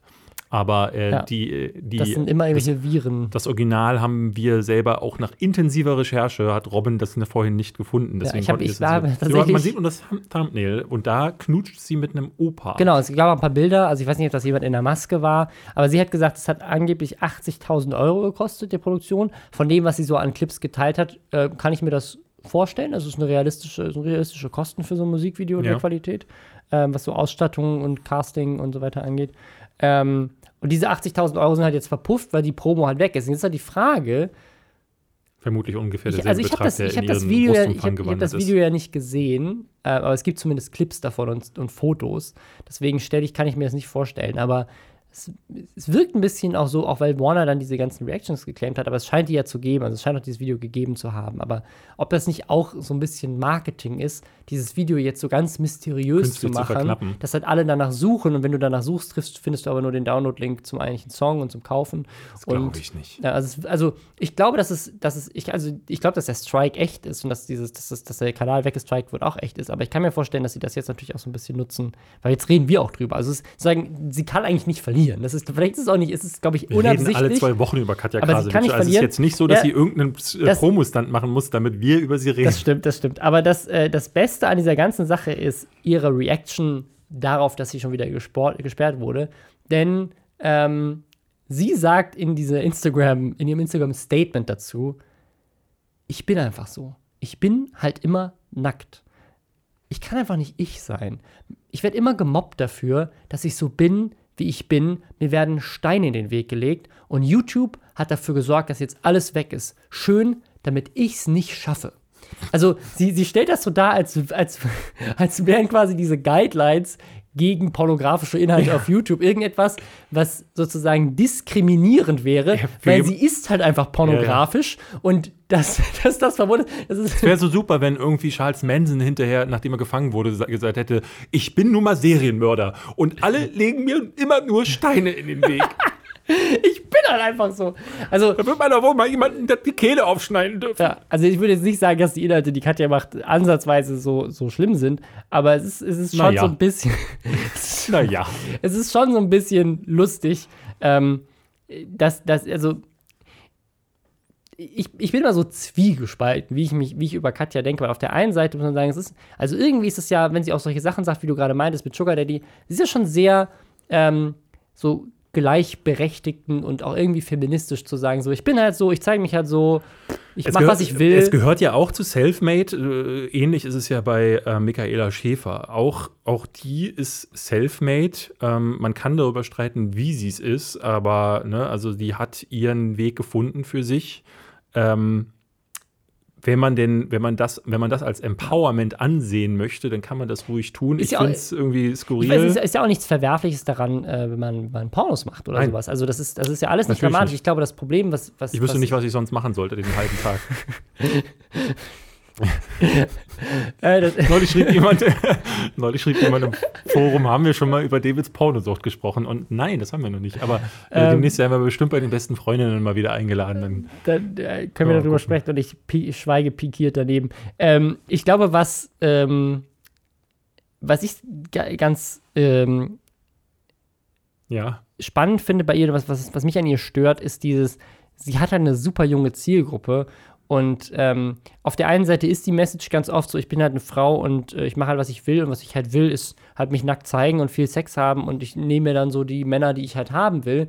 Aber äh, Ja. die, äh, die Das sind immer irgendwelche Viren. Das Original haben wir selber auch nach intensiver Recherche, hat Robin das vorhin nicht gefunden. Deswegen ich hab- ich das war tatsächlich- Man sieht nur das Thumb- Thumbnail und da knutscht sie mit einem Opa. Genau, es gab ein paar Bilder, also ich weiß nicht, ob das jemand in der Maske war, aber sie hat gesagt, es hat angeblich 80.000 Euro gekostet, die Produktion. Von dem, was sie so an Clips geteilt hat, äh, kann ich mir das vorstellen. Das ist eine realistische, sind realistische Kosten für so ein Musikvideo Ja. der Qualität, ähm, was so Ausstattung und Casting und so weiter angeht. Ähm, und diese 80.000 Euro sind halt jetzt verpufft, weil die Promo halt weg ist. Und jetzt ist halt die Frage, Vermutlich ungefähr ich, also ich habe Betrag, das, der ich in das Video, ja, ich hab, ich hab das ist. Video ja nicht gesehen, äh, aber es gibt zumindest Clips davon und, und Fotos. Deswegen stelle ich, kann ich mir das nicht vorstellen. Aber es, es wirkt ein bisschen auch so, auch weil Warner dann diese ganzen Reactions geclaimt hat, aber es scheint die ja zu geben, also es scheint auch dieses Video gegeben zu haben. Aber ob das nicht auch so ein bisschen Marketing ist, dieses Video jetzt so ganz mysteriös Künstlich zu zu machen, verknappen. dass halt alle danach suchen und wenn du danach suchst, triffst, findest du aber nur den Download-Link zum eigentlichen Song und zum Kaufen. Das glaube ich nicht. also, es- also ich glaube, dass es, dass es, ich, also ich glaube, dass der Strike echt ist und dass dieses, dass, das- dass der Kanal weggestrikt wird, auch echt ist. Aber ich kann mir vorstellen, dass sie das jetzt natürlich auch so ein bisschen nutzen, weil jetzt reden wir auch drüber. Also es sagen, sie kann eigentlich nicht verlieren. Das ist, vielleicht ist es auch nicht, es ist, glaube ich, Wir reden unabsichtlich. alle zwei Wochen über Katja Krasowitsch. also es ist verlieren. jetzt nicht so, dass Ja, sie irgendeinen äh, Promostand machen muss, damit wir über sie reden. Das stimmt, das stimmt. Aber das, äh, das Beste an dieser ganzen Sache ist ihre Reaction darauf, dass sie schon wieder gesport, gesperrt wurde. Denn ähm, sie sagt in diese Instagram, in ihrem Instagram-Statement dazu, ich bin einfach so. Ich bin halt immer nackt. Ich kann einfach nicht ich sein. Ich werde immer gemobbt dafür, dass ich so bin, wie ich bin. Mir werden Steine in den Weg gelegt und YouTube hat dafür gesorgt, dass jetzt alles weg ist. Schön, damit ich es nicht schaffe. Also sie, sie stellt das so dar, als, als, als wären quasi diese Guidelines gegen pornografische Inhalte auf YouTube irgendetwas, was sozusagen diskriminierend wäre, für weil sie ist halt einfach pornografisch und das, das, das ist, Wäre so super, wenn irgendwie Charles Manson hinterher, nachdem er gefangen wurde, sa- gesagt hätte, ich bin nun mal Serienmörder und alle legen mir immer nur Steine in den Weg. ich halt einfach so. Also, Da wird man doch wohl mal jemanden die Kehle aufschneiden dürfen. ja, also ich würde jetzt nicht sagen, dass die Inhalte, die Katja macht, ansatzweise so, so schlimm sind, aber es ist, es ist schon Naja. so ein bisschen, Naja. es ist schon so ein bisschen lustig, ähm, dass, dass, also ich, ich bin immer so zwiegespalten, wie ich mich, wie ich über Katja denke, weil auf der einen Seite muss man sagen, es ist, also irgendwie ist es ja, wenn sie auch solche Sachen sagt, wie du gerade meintest mit Sugar Daddy, sie ist ja schon sehr ähm, so gleichberechtigten und auch irgendwie feministisch zu sagen, so ich bin halt so, ich zeige mich halt so, ich mache, was ich will. Es gehört ja auch zu Selfmade. Äh, ähnlich ist es ja bei äh, Michaela Schäfer. Auch, auch die ist Selfmade. Ähm, man kann darüber streiten, wie sie es ist, aber ne, also die hat ihren Weg gefunden für sich. Ähm, wenn man denn, wenn man das, wenn man das als Empowerment ansehen möchte, dann kann man das ruhig tun. Ist ich ja finde es irgendwie skurril. weiß, es ist, ist ja auch nichts Verwerfliches daran, äh, wenn, man, wenn man Pornos macht oder Nein. sowas. Also das ist, das ist ja alles nicht Natürlich dramatisch. nicht. Ich glaube, das Problem, was, was ich wüsste was, nicht, was ich sonst machen sollte den halben Tag. Äh, Neulich schrieb jemand, neulich schrieb jemand im Forum, haben wir schon mal über Davids Pornosucht gesprochen? Und nein, das haben wir noch nicht. Aber äh, Ähm. demnächst werden wir bestimmt bei den besten Freundinnen mal wieder eingeladen. Dann, dann äh, können wir Ja, darüber gucken. sprechen und ich pi schweige pikiert daneben. Ähm, ich glaube, was, ähm, was ich ga ganz ähm, ja, spannend finde bei ihr, was, was, was mich an ihr stört, ist dieses, sie hat halt eine super junge Zielgruppe und ähm, auf der einen Seite ist die Message ganz oft so, ich bin halt eine Frau und äh, ich mache halt, was ich will und was ich halt will, ist halt mich nackt zeigen und viel Sex haben und ich nehme mir dann so die Männer, die ich halt haben will.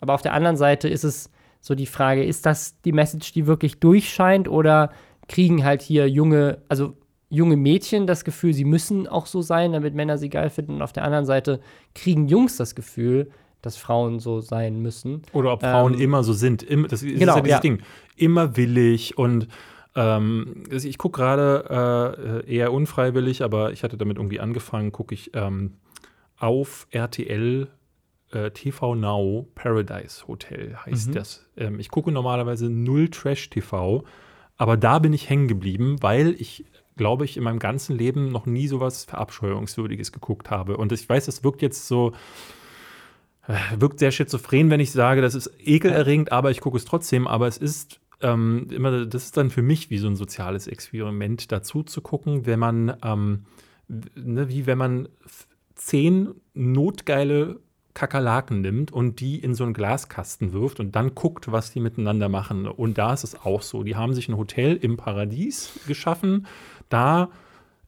Aber auf der anderen Seite ist es so die Frage, ist das die Message, die wirklich durchscheint oder kriegen halt hier junge, also junge Mädchen das Gefühl, sie müssen auch so sein, damit Männer sie geil finden und auf der anderen Seite kriegen Jungs das Gefühl, dass Frauen so sein müssen. oder ob Frauen Ähm, immer so sind. Das ist genau, ja dieses ja. Ding. Immer willig und ähm, also ich gucke gerade äh, eher unfreiwillig, aber ich hatte damit irgendwie angefangen, gucke ich ähm, auf RTL äh, TV Now Paradise Hotel heißt Mhm. das. Ähm, ich gucke normalerweise null Trash TV, aber da bin ich hängen geblieben, weil ich glaube ich in meinem ganzen Leben noch nie sowas verabscheuungswürdiges geguckt habe und ich weiß, das wirkt jetzt so wirkt sehr schizophren, wenn ich sage, das ist ekelerregend, aber ich gucke es trotzdem. Aber es ist ähm, immer, das ist dann für mich wie so ein soziales Experiment, dazu zu gucken, wenn man, ähm, ne, wie wenn man zehn notgeile Kakerlaken nimmt und die in so einen Glaskasten wirft und dann guckt, was die miteinander machen. Und da ist es auch so. Die haben sich ein Hotel im Paradies geschaffen. Da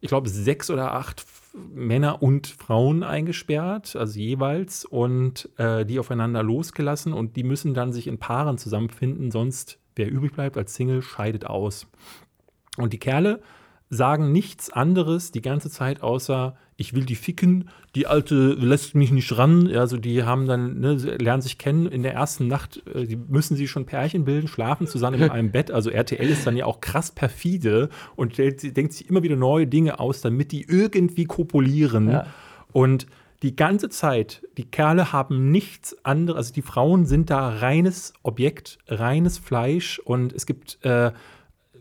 ich glaube, sechs oder acht Männer und Frauen eingesperrt, also jeweils, und äh, die aufeinander losgelassen und die müssen dann sich in Paaren zusammenfinden, sonst wer übrig bleibt als Single scheidet aus. Und die Kerle sagen nichts anderes die ganze Zeit, außer ich will die ficken, die Alte lässt mich nicht ran. Also die haben dann, ne, lernen sich kennen in der ersten Nacht, äh, die müssen sie schon Pärchen bilden, schlafen zusammen in einem Bett. Also RTL ist dann ja auch krass perfide und stellt, denkt sich immer wieder neue Dinge aus, damit die irgendwie kopulieren. Ja. Und die ganze Zeit, die Kerle haben nichts anderes, also die Frauen sind da reines Objekt, reines Fleisch und es gibt, äh,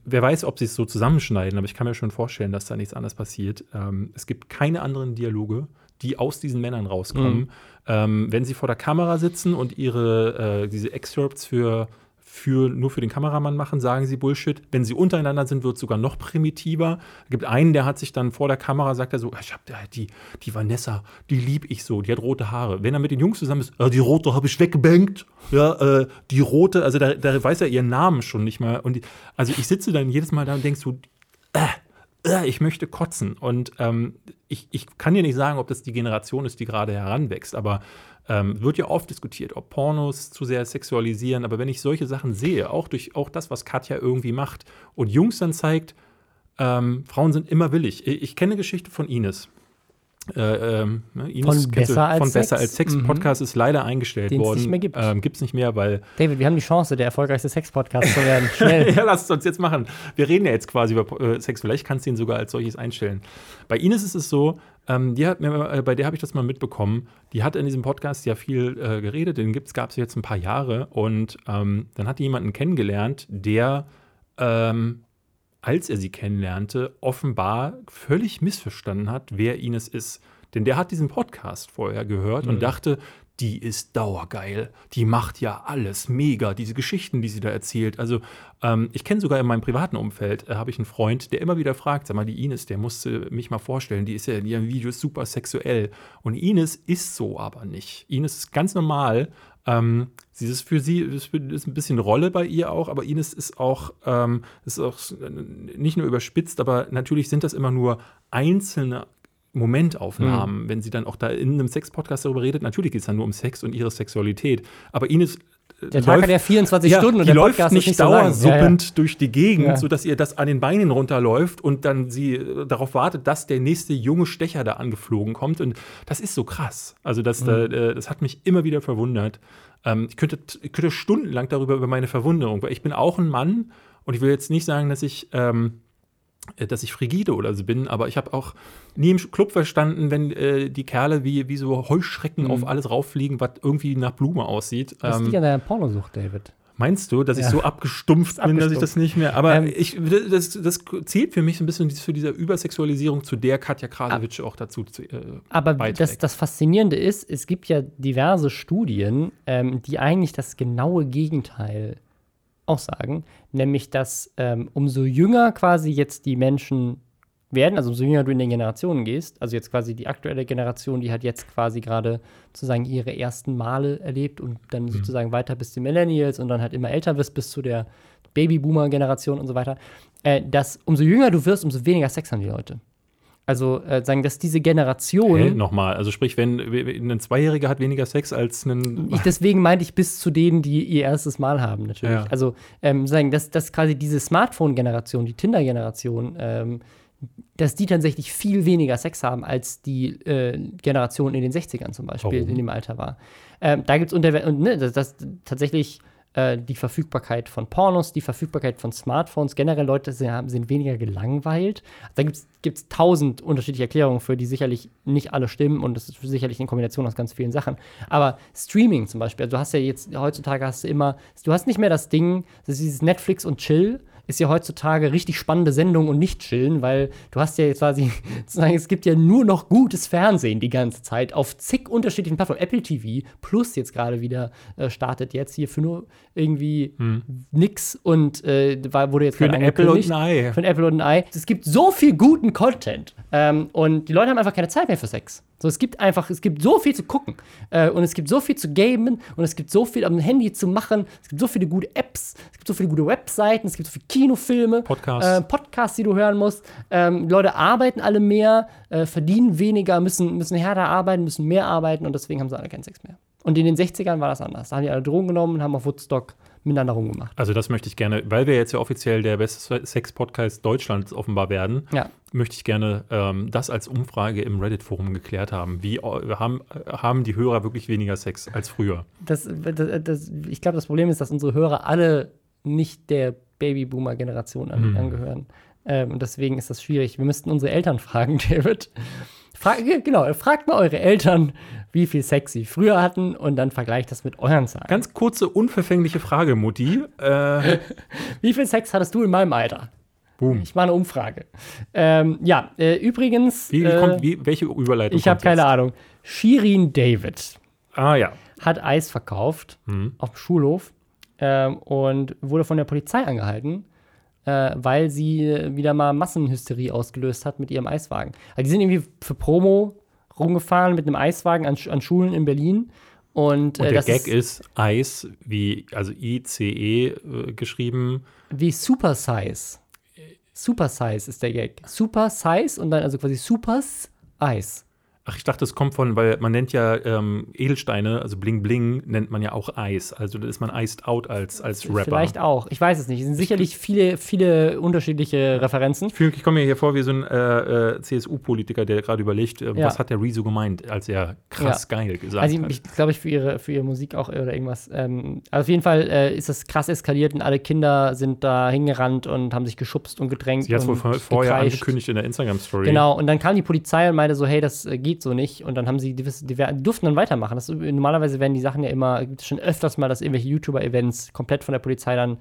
wer weiß, ob sie es so zusammenschneiden, aber ich kann mir schon vorstellen, dass da nichts anderes passiert. Ähm, es gibt keine anderen Dialoge, die aus diesen Männern rauskommen. Mhm. Ähm, wenn sie vor der Kamera sitzen und ihre, äh, diese Excerpts für für, nur für den Kameramann machen, sagen sie Bullshit. Wenn sie untereinander sind, wird es sogar noch primitiver. Es gibt einen, der hat sich dann vor der Kamera, sagt er so, ich hab die, die Vanessa, die lieb ich so, die hat rote Haare. Wenn er mit den Jungs zusammen ist, äh, die rote habe ich weggebankt. Ja, äh, die rote, also da, da weiß er ihren Namen schon nicht mal. Und die, also ich sitze dann jedes Mal da und denkst so, äh, äh, ich möchte kotzen. Und ähm, ich, ich kann dir nicht sagen, ob das die Generation ist, die gerade heranwächst, aber ähm, wird ja oft diskutiert, ob Pornos zu sehr sexualisieren, aber wenn ich solche Sachen sehe, auch durch auch das, was Katja irgendwie macht und Jungs dann zeigt, ähm, Frauen sind immer willig. Ich, ich kenne eine Geschichte von Ines. Äh, ähm, ne, Ines Von kennst du- Besser als von Sex? Besser als Sex. Mhm. Podcast ist leider eingestellt Den es worden. nicht mehr gibt. Ähm, gibt es nicht mehr, weil David, wir haben die Chance, der erfolgreichste Sex-Podcast zu werden. Schnell. ja, lasst uns jetzt machen. Wir reden ja jetzt quasi über äh, Sex. Vielleicht kannst du ihn sogar als solches einstellen. Bei Ines ist es so, ähm, die hat mir, äh, bei der habe ich das mal mitbekommen. Die hat in diesem Podcast ja viel äh, geredet. Den gab es jetzt ein paar Jahre. Und ähm, dann hat die jemanden kennengelernt, der, ähm, als er sie kennenlernte, offenbar völlig missverstanden hat, wer Ines ist. Denn der hat diesen Podcast vorher gehört und dachte, die ist dauergeil. Die macht ja alles mega, diese Geschichten, die sie da erzählt. Also ähm, ich kenne sogar in meinem privaten Umfeld, äh, habe ich einen Freund, der immer wieder fragt, sag mal, die Ines, der musste mich mal vorstellen, die ist ja in ihrem Video super sexuell. Und Ines ist so aber nicht. Ines ist ganz normal. Ähm, sie ist für sie ist, ist ein bisschen Rolle bei ihr auch, aber Ines ist auch, ähm, ist auch nicht nur überspitzt, aber natürlich sind das immer nur einzelne Momentaufnahmen, wenn sie dann auch da in einem Sex-Podcast darüber redet. Natürlich geht es dann nur um Sex und ihre Sexualität. Aber Ines. äh, Der Tag hat ja 24 Stunden und die der läuft nicht nicht so lang. dauersuppend durch die Gegend, Ja. sodass ihr das an den Beinen runterläuft und dann sie äh, darauf wartet, dass der nächste junge Stecher da angeflogen kommt. Und das ist so krass. Also das, Mhm. äh, das hat mich immer wieder verwundert. Ähm, ich, könnte, könnte stundenlang darüber über meine Verwunderung, weil ich bin auch ein Mann und ich will jetzt nicht sagen, dass ich ähm, äh, dass ich frigide oder so bin, aber ich habe auch nie im Club verstanden, wenn äh, die Kerle wie, wie so Heuschrecken auf alles rauffliegen, was irgendwie nach Blume aussieht. Mhm. Das Ähm, liegt an deiner Pornosucht, David. meinst du, dass ich Ja. so abgestumpft bin, dass ich das nicht mehr. Aber Ähm, ich, das, das zählt für mich so ein bisschen zu dieser Übersexualisierung, zu der Katja Krasowitsch auch dazu zu, äh, Aber das, das Faszinierende ist, es gibt ja diverse Studien, ähm, die eigentlich das genaue Gegenteil aussagen, nämlich dass ähm, umso jünger quasi jetzt die Menschen werden, also umso jünger du in den Generationen gehst, also jetzt quasi die aktuelle Generation, die hat jetzt quasi gerade sozusagen ihre ersten Male erlebt und dann sozusagen weiter bis die Millennials und dann halt immer älter wirst bis zu der Babyboomer-Generation und so weiter, äh, dass umso jünger du wirst, umso weniger Sex haben die Leute. Also äh, sagen, dass diese Generation. Hä? Nochmal, also sprich, wenn ein Zweijähriger hat weniger Sex als ein. Ich, deswegen meinte ich bis zu denen, die ihr erstes Mal haben, natürlich. Ja. Also ähm, sagen, dass, dass quasi diese Smartphone-Generation, die Tinder-Generation, ähm, dass die tatsächlich viel weniger Sex haben, als die äh, Generation in den 60ern zum Beispiel Warum? in dem Alter war. Ähm, da gibt es unter und ne, das, das tatsächlich äh, die Verfügbarkeit von Pornos, die Verfügbarkeit von Smartphones, generell Leute sind, sind weniger gelangweilt. Da gibt es tausend unterschiedliche Erklärungen für, die sicherlich nicht alle stimmen und das ist sicherlich eine Kombination aus ganz vielen Sachen. Aber Streaming zum Beispiel, also du hast ja jetzt, heutzutage hast du immer, du hast nicht mehr das Ding, das ist dieses Netflix und Chill, ist ja heutzutage richtig spannende Sendung und nicht chillen, weil du hast ja jetzt quasi, es gibt ja nur noch gutes Fernsehen die ganze Zeit auf zig unterschiedlichen Plattformen. Apple TV Plus jetzt gerade wieder äh, startet jetzt hier für nur irgendwie nix und äh, wurde jetzt Für gerade ein Apple und ein Ei. Für ein Apple und ein Ei. Es gibt so viel guten Content ähm, und die Leute haben einfach keine Zeit mehr für Sex. So, es gibt einfach, es gibt so viel zu gucken äh, und es gibt so viel zu gamen und es gibt so viel am Handy zu machen. Es gibt so viele gute Apps, es gibt so viele gute Webseiten, es gibt so viele Kinofilme, Podcasts. äh, Podcasts, die du hören musst. Ähm, Leute arbeiten alle mehr, äh, verdienen weniger, müssen, müssen härter arbeiten, müssen mehr arbeiten und deswegen haben sie alle keinen Sex mehr. Und in den 60ern war das anders. Da haben die alle Drogen genommen und haben auf Woodstock miteinander rumgemacht. Also das möchte ich gerne, weil wir jetzt ja offiziell der beste Sex-Podcast Deutschlands offenbar werden, Ja. möchte ich gerne ähm, das als Umfrage im Reddit-Forum geklärt haben. Wie äh, haben, äh, haben die Hörer wirklich weniger Sex als früher? das, das, das, ich glaube, das Problem ist, dass unsere Hörer alle nicht der Babyboomer-Generation an, Mhm. angehören. Ähm, und deswegen ist das schwierig. Wir müssten unsere Eltern fragen, David. Fra genau, fragt mal eure Eltern, wie viel Sex sie früher hatten und dann vergleicht das mit euren Zahlen. Ganz kurze, unverfängliche Frage, Mutti. Äh, Wie viel Sex hattest du in meinem Alter? boom. Ich mache eine Umfrage. Ähm, ja, äh, übrigens, Wie, äh, kommt, wie, welche Überleitung ich habe keine? Ahnung. Shirin David Ah ja. hat Eis verkauft Mhm. auf dem Schulhof ähm, und wurde von der Polizei angehalten, äh, weil sie äh, wieder mal Massenhysterie ausgelöst hat mit ihrem Eiswagen. Also die sind irgendwie für Promo rumgefahren mit einem Eiswagen an, an Schulen in Berlin. Und, Und äh, der das Gag ist, Eis, wie, also ICE äh, geschrieben. wie Super Size. Super Size ist der Gag. Super Size und dann also quasi Supers Eis. Ach, ich dachte, es kommt von, weil man nennt ja ähm, Edelsteine, also Bling Bling, nennt man ja auch Eis. Also da ist man iced out als, als Rapper. Vielleicht auch. Ich weiß es nicht. Es sind sicherlich viele, viele unterschiedliche Referenzen. Ich, fühl- ich komme mir hier vor wie so ein äh, äh, CSU-Politiker, der gerade überlegt, äh, Ja. was hat der Rezo gemeint, als er krass geil gesagt Also hat. ich glaube ich für ihre, für ihre Musik auch oder irgendwas. Ähm, also auf jeden Fall äh, ist das krass eskaliert und alle Kinder sind da hingerannt und haben sich geschubst und gedrängt. Sie hat es wohl vorher gekreischt. angekündigt in der Instagram-Story. Genau, und dann kam die Polizei und meinte so, hey, das äh, geht so nicht. Und dann haben sie, die, die, die durften dann weitermachen. Das, normalerweise werden die Sachen ja immer, gibt es schon öfters mal, dass irgendwelche YouTuber-Events komplett von der Polizei dann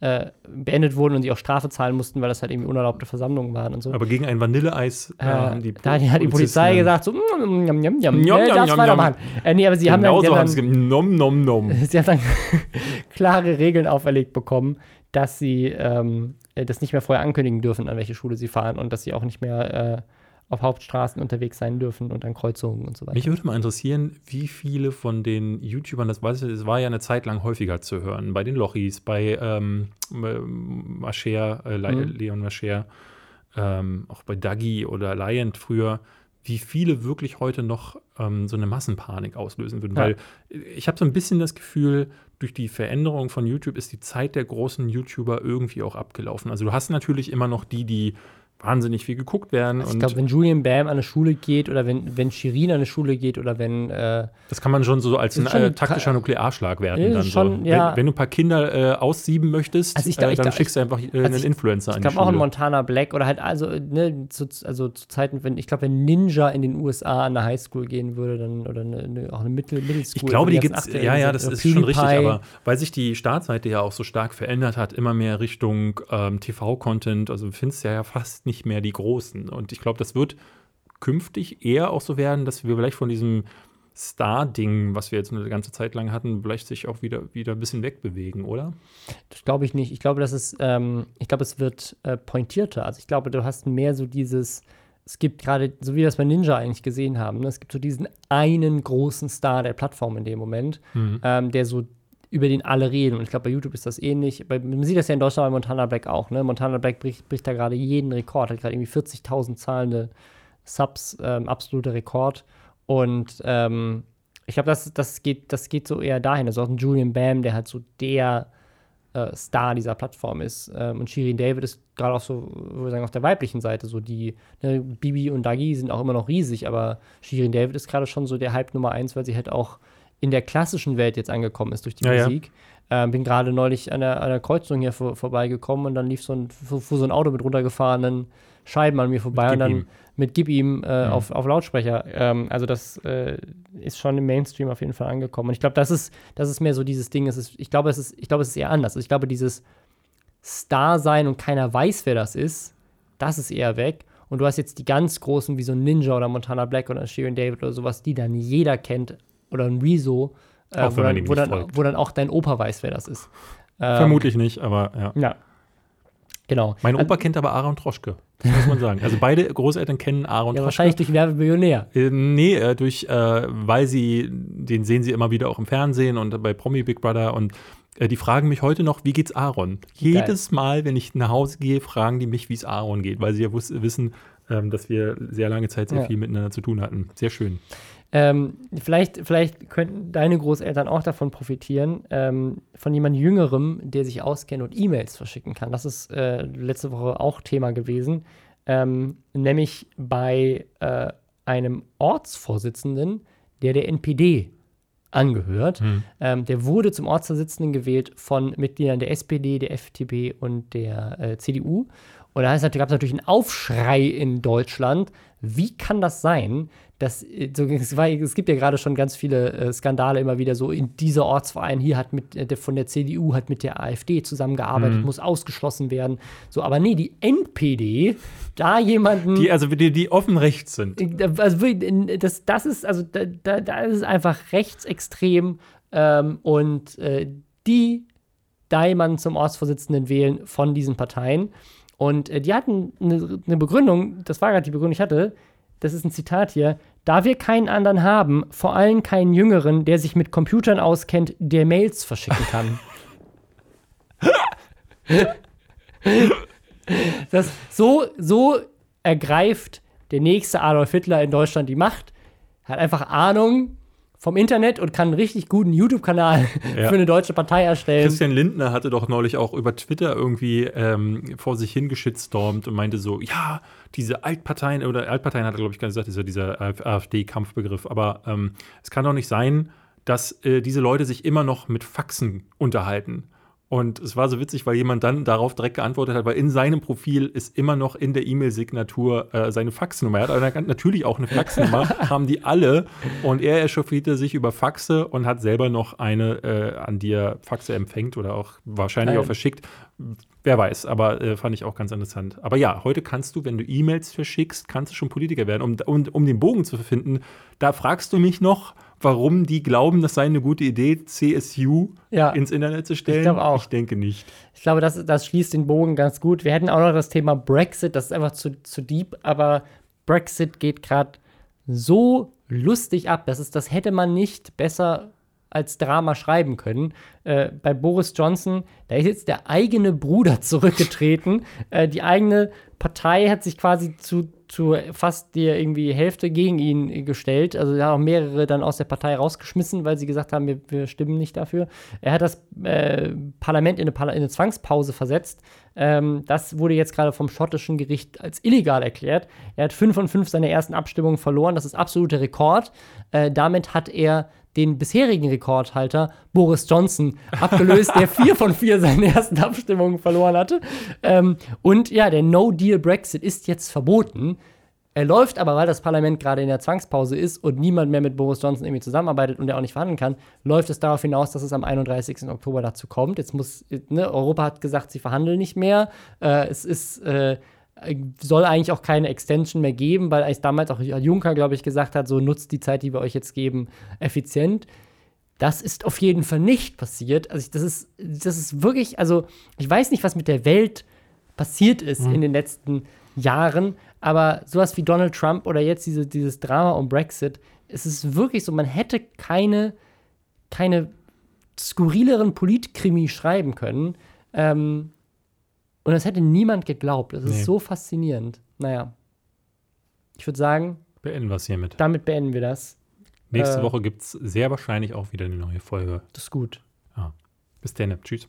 äh, beendet wurden und sie auch Strafe zahlen mussten, weil das halt irgendwie unerlaubte Versammlungen waren und so. Aber gegen ein Vanilleeis äh, haben die da hat die, hat die Polizei gesagt, so, mm, mm, mm, mm, mm, Njam, ja, njam, darfst njam, weitermachen. Äh, nee, aber sie haben dann, Genau so haben dann, nom, nom, nom. sie haben dann klare Regeln auferlegt bekommen, dass sie ähm, äh, das nicht mehr vorher ankündigen dürfen, an welche Schule sie fahren und dass sie auch nicht mehr äh, auf Hauptstraßen unterwegs sein dürfen und an Kreuzungen und so weiter. Mich würde mal interessieren, wie viele von den YouTubern, das weiß ich, es war ja eine Zeit lang häufiger zu hören, bei den Lochis, bei ähm, äh, Mascher, äh, Le Mhm. Leon Mascher, ähm, auch bei Dagi oder Lion früher, wie viele wirklich heute noch ähm, so eine Massenpanik auslösen würden. Ja. Weil ich habe so ein bisschen das Gefühl, durch die Veränderung von YouTube ist die Zeit der großen YouTuber irgendwie auch abgelaufen. Also du hast natürlich immer noch die, die wahnsinnig viel geguckt werden. Also ich glaube, wenn Julian Bam an eine Schule geht oder wenn, wenn Shirin an eine Schule geht oder wenn äh, Das kann man schon so als ein äh, taktischer Nuklearschlag werten. Ja, Dann schon, so. ja. wenn, wenn du ein paar Kinder äh, aussieben möchtest, Also ich glaub- äh, ich dann glaub- schickst du einfach äh, einen ich- Influencer Ich an die glaube auch in. Montana Black oder halt also, ne, zu, also zu Zeiten, wenn, ich glaube, wenn Ninja in den USA an eine Highschool gehen würde, dann oder eine, eine, auch eine Mittel, Middle Ich School. glaube, wo die gibt's, Achtjährigen ja, ja, das ist schon richtig, PewDiePie. aber weil sich die Startseite ja auch so stark verändert hat, immer mehr Richtung ähm, TV-Content, also du findest ja fast nicht mehr die Großen. Und ich glaube, das wird künftig eher auch so werden, dass wir vielleicht von diesem Star-Ding, was wir jetzt eine ganze Zeit lang hatten, vielleicht sich auch wieder, wieder ein bisschen wegbewegen, oder? Das glaube ich nicht. Ich glaube, das ist, ähm, ich glaube, es wird äh, pointierter. Also ich glaube, du hast mehr so dieses, es gibt gerade, so wie wir das bei Ninja eigentlich gesehen haben, ne? es gibt so diesen einen großen Star der Plattform in dem Moment, ähm, der so über den alle reden. Und ich glaube, bei YouTube ist das ähnlich. Bei, man sieht das ja in Deutschland bei Montana Black auch. Ne? Montana Black bricht, bricht da gerade jeden Rekord, hat gerade irgendwie 40.000 zahlende Subs, ähm, absoluter Rekord. Und ähm, ich glaube, das, das, geht, das geht so eher dahin. Also auch ein Julian Bam, der halt so der äh, Star dieser Plattform ist. Ähm, und Shirin David ist gerade auch so, würde ich sagen, auf der weiblichen Seite so die, ne, Bibi und Dagi sind auch immer noch riesig, aber Shirin David ist gerade schon so der Hype Nummer eins, weil sie halt auch in der klassischen Welt jetzt angekommen ist durch die Ja, ja. Musik. Ähm, bin gerade neulich an der, an der Kreuzung hier vor, vorbeigekommen und dann lief so ein, fuhr fuhr so ein Auto mit runtergefahrenen Scheiben an mir vorbei und dann ihm. mit Gib ihm äh, auf, auf Lautsprecher. Ähm, also das äh, ist schon im Mainstream auf jeden Fall angekommen. Und ich glaube, das ist, das ist mehr so dieses Ding. Es ist, ich glaube, es ist, ich glaube, es ist eher anders. Also ich glaube, dieses Star sein und keiner weiß, wer das ist, das ist eher weg. Und du hast jetzt die ganz großen wie so ein Ninja oder Montana Black oder Shirin David oder sowas, die dann jeder kennt oder ein Rezo, äh, wo, dann, wo, dann, wo dann auch dein Opa weiß, wer das ist. Ähm, Vermutlich nicht, aber ja. Ja. Genau. Mein Also- Opa kennt aber Aaron Troschke. Das muss man sagen. Also beide Großeltern kennen Aaron Ja, Troschke. wahrscheinlich durch Werbemillionär. Äh, nee, äh, durch, äh, weil sie, den sehen sie immer wieder auch im Fernsehen und bei Promi Big Brother und äh, die fragen mich heute noch, wie geht's Aaron? Jedes Mal, wenn ich nach Hause gehe, fragen die mich, wie es Aaron geht, weil sie ja wissen, ähm, dass wir sehr lange Zeit sehr Ja. viel miteinander zu tun hatten. Sehr schön. Ähm, vielleicht, vielleicht könnten deine Großeltern auch davon profitieren, ähm, von jemand Jüngerem, der sich auskennt und E-Mails verschicken kann. Das ist äh, letzte Woche auch Thema gewesen. Ähm, nämlich bei äh, einem Ortsvorsitzenden, der der NPD angehört. Ähm, der wurde zum Ortsvorsitzenden gewählt von Mitgliedern der SPD, der FDP und der äh, CDU. Und da gab es natürlich einen Aufschrei in Deutschland. Wie kann das sein, dass äh, so, es, war, es gibt ja gerade schon ganz viele äh, Skandale immer wieder so in dieser Ortsverein hier hat mit äh, der, von der CDU hat mit der AfD zusammengearbeitet, muss ausgeschlossen werden. So, aber nee, die NPD, da jemanden Die, also die, die offen rechts sind. also wirklich, das, das ist, also da, da, da ist es einfach rechtsextrem ähm, und äh, die da jemanden zum Ortsvorsitzenden wählen von diesen Parteien. Und äh, die hatten eine, eine Begründung, das war gerade die Begründung, die ich hatte, das ist ein Zitat hier, da wir keinen anderen haben, vor allem keinen Jüngeren, der sich mit Computern auskennt, der Mails verschicken kann. das, so, so ergreift der nächste Adolf Hitler in Deutschland die Macht, hat einfach Ahnung vom Internet und kann einen richtig guten YouTube-Kanal Ja. für eine deutsche Partei erstellen. Christian Lindner hatte doch neulich auch über Twitter irgendwie ähm, vor sich hingeschitstormt und meinte so, ja, diese Altparteien, oder Altparteien hat er, glaube ich, gar nicht gesagt, ist ja dieser AfD-Kampfbegriff, aber ähm, es kann doch nicht sein, dass äh, diese Leute sich immer noch mit Faxen unterhalten. Und es war so witzig, weil jemand dann darauf direkt geantwortet hat, weil in seinem Profil ist immer noch in der E-Mail-Signatur äh, seine Faxnummer. Er hat aber natürlich auch eine Faxnummer, haben die alle. Und er echauffierte sich über Faxe und hat selber noch eine, äh, an die er Faxe empfängt oder auch wahrscheinlich Geil. auch verschickt. Wer weiß, aber äh, fand ich auch ganz interessant. Aber ja, heute kannst du, wenn du E-Mails verschickst, kannst du schon Politiker werden. Um, um, um den Bogen zu finden, da fragst du mich noch, warum die glauben, das sei eine gute Idee, CSU Ja. ins Internet zu stellen. glaub auch. Ich denke nicht. Ich glaube, das, das schließt den Bogen ganz gut. Wir hätten auch noch das Thema Brexit, das ist einfach zu, zu deep, aber Brexit geht gerade so lustig ab. Das, ist, das hätte man nicht besser als Drama schreiben können. Äh, bei Boris Johnson, da ist jetzt der eigene Bruder zurückgetreten. äh, die eigene Partei hat sich quasi zu, zu fast der irgendwie Hälfte gegen ihn gestellt. Also er hat auch mehrere dann aus der Partei rausgeschmissen, weil sie gesagt haben, wir, wir stimmen nicht dafür. Er hat das äh, Parlament in eine, Parla in eine Zwangspause versetzt. Ähm, das wurde jetzt gerade vom schottischen Gericht als illegal erklärt. Er hat fünf von fünf seiner ersten Abstimmungen verloren. Das ist absoluter Rekord. Äh, damit hat er den bisherigen Rekordhalter Boris Johnson abgelöst, der vier von vier seinen ersten Abstimmungen verloren hatte. Ähm, und ja, der No-Deal-Brexit ist jetzt verboten. Er läuft aber, weil das Parlament gerade in der Zwangspause ist und niemand mehr mit Boris Johnson irgendwie zusammenarbeitet und er auch nicht verhandeln kann, läuft es darauf hinaus, dass es am 31. Oktober dazu kommt. Jetzt muss, ne, Europa hat gesagt, sie verhandeln nicht mehr. Äh, es ist, äh, soll eigentlich auch keine Extension mehr geben, weil eigentlich damals auch Juncker, glaube ich, gesagt hat, so nutzt die Zeit, die wir euch jetzt geben, effizient. Das ist auf jeden Fall nicht passiert. Also ich, das ist, das ist wirklich, also ich weiß nicht, was mit der Welt passiert ist in den letzten Jahren, aber sowas wie Donald Trump oder jetzt diese, dieses Drama um Brexit, es ist wirklich so, man hätte keine, keine skurrileren Politkrimi schreiben können. Ähm, und das hätte niemand geglaubt. Das ist Nee. so faszinierend. Naja. Ich würde sagen, Beenden wir es hiermit. damit beenden wir das. Nächste äh, Woche gibt es sehr wahrscheinlich auch wieder eine neue Folge. Das ist gut. Bis dann. Tschüss.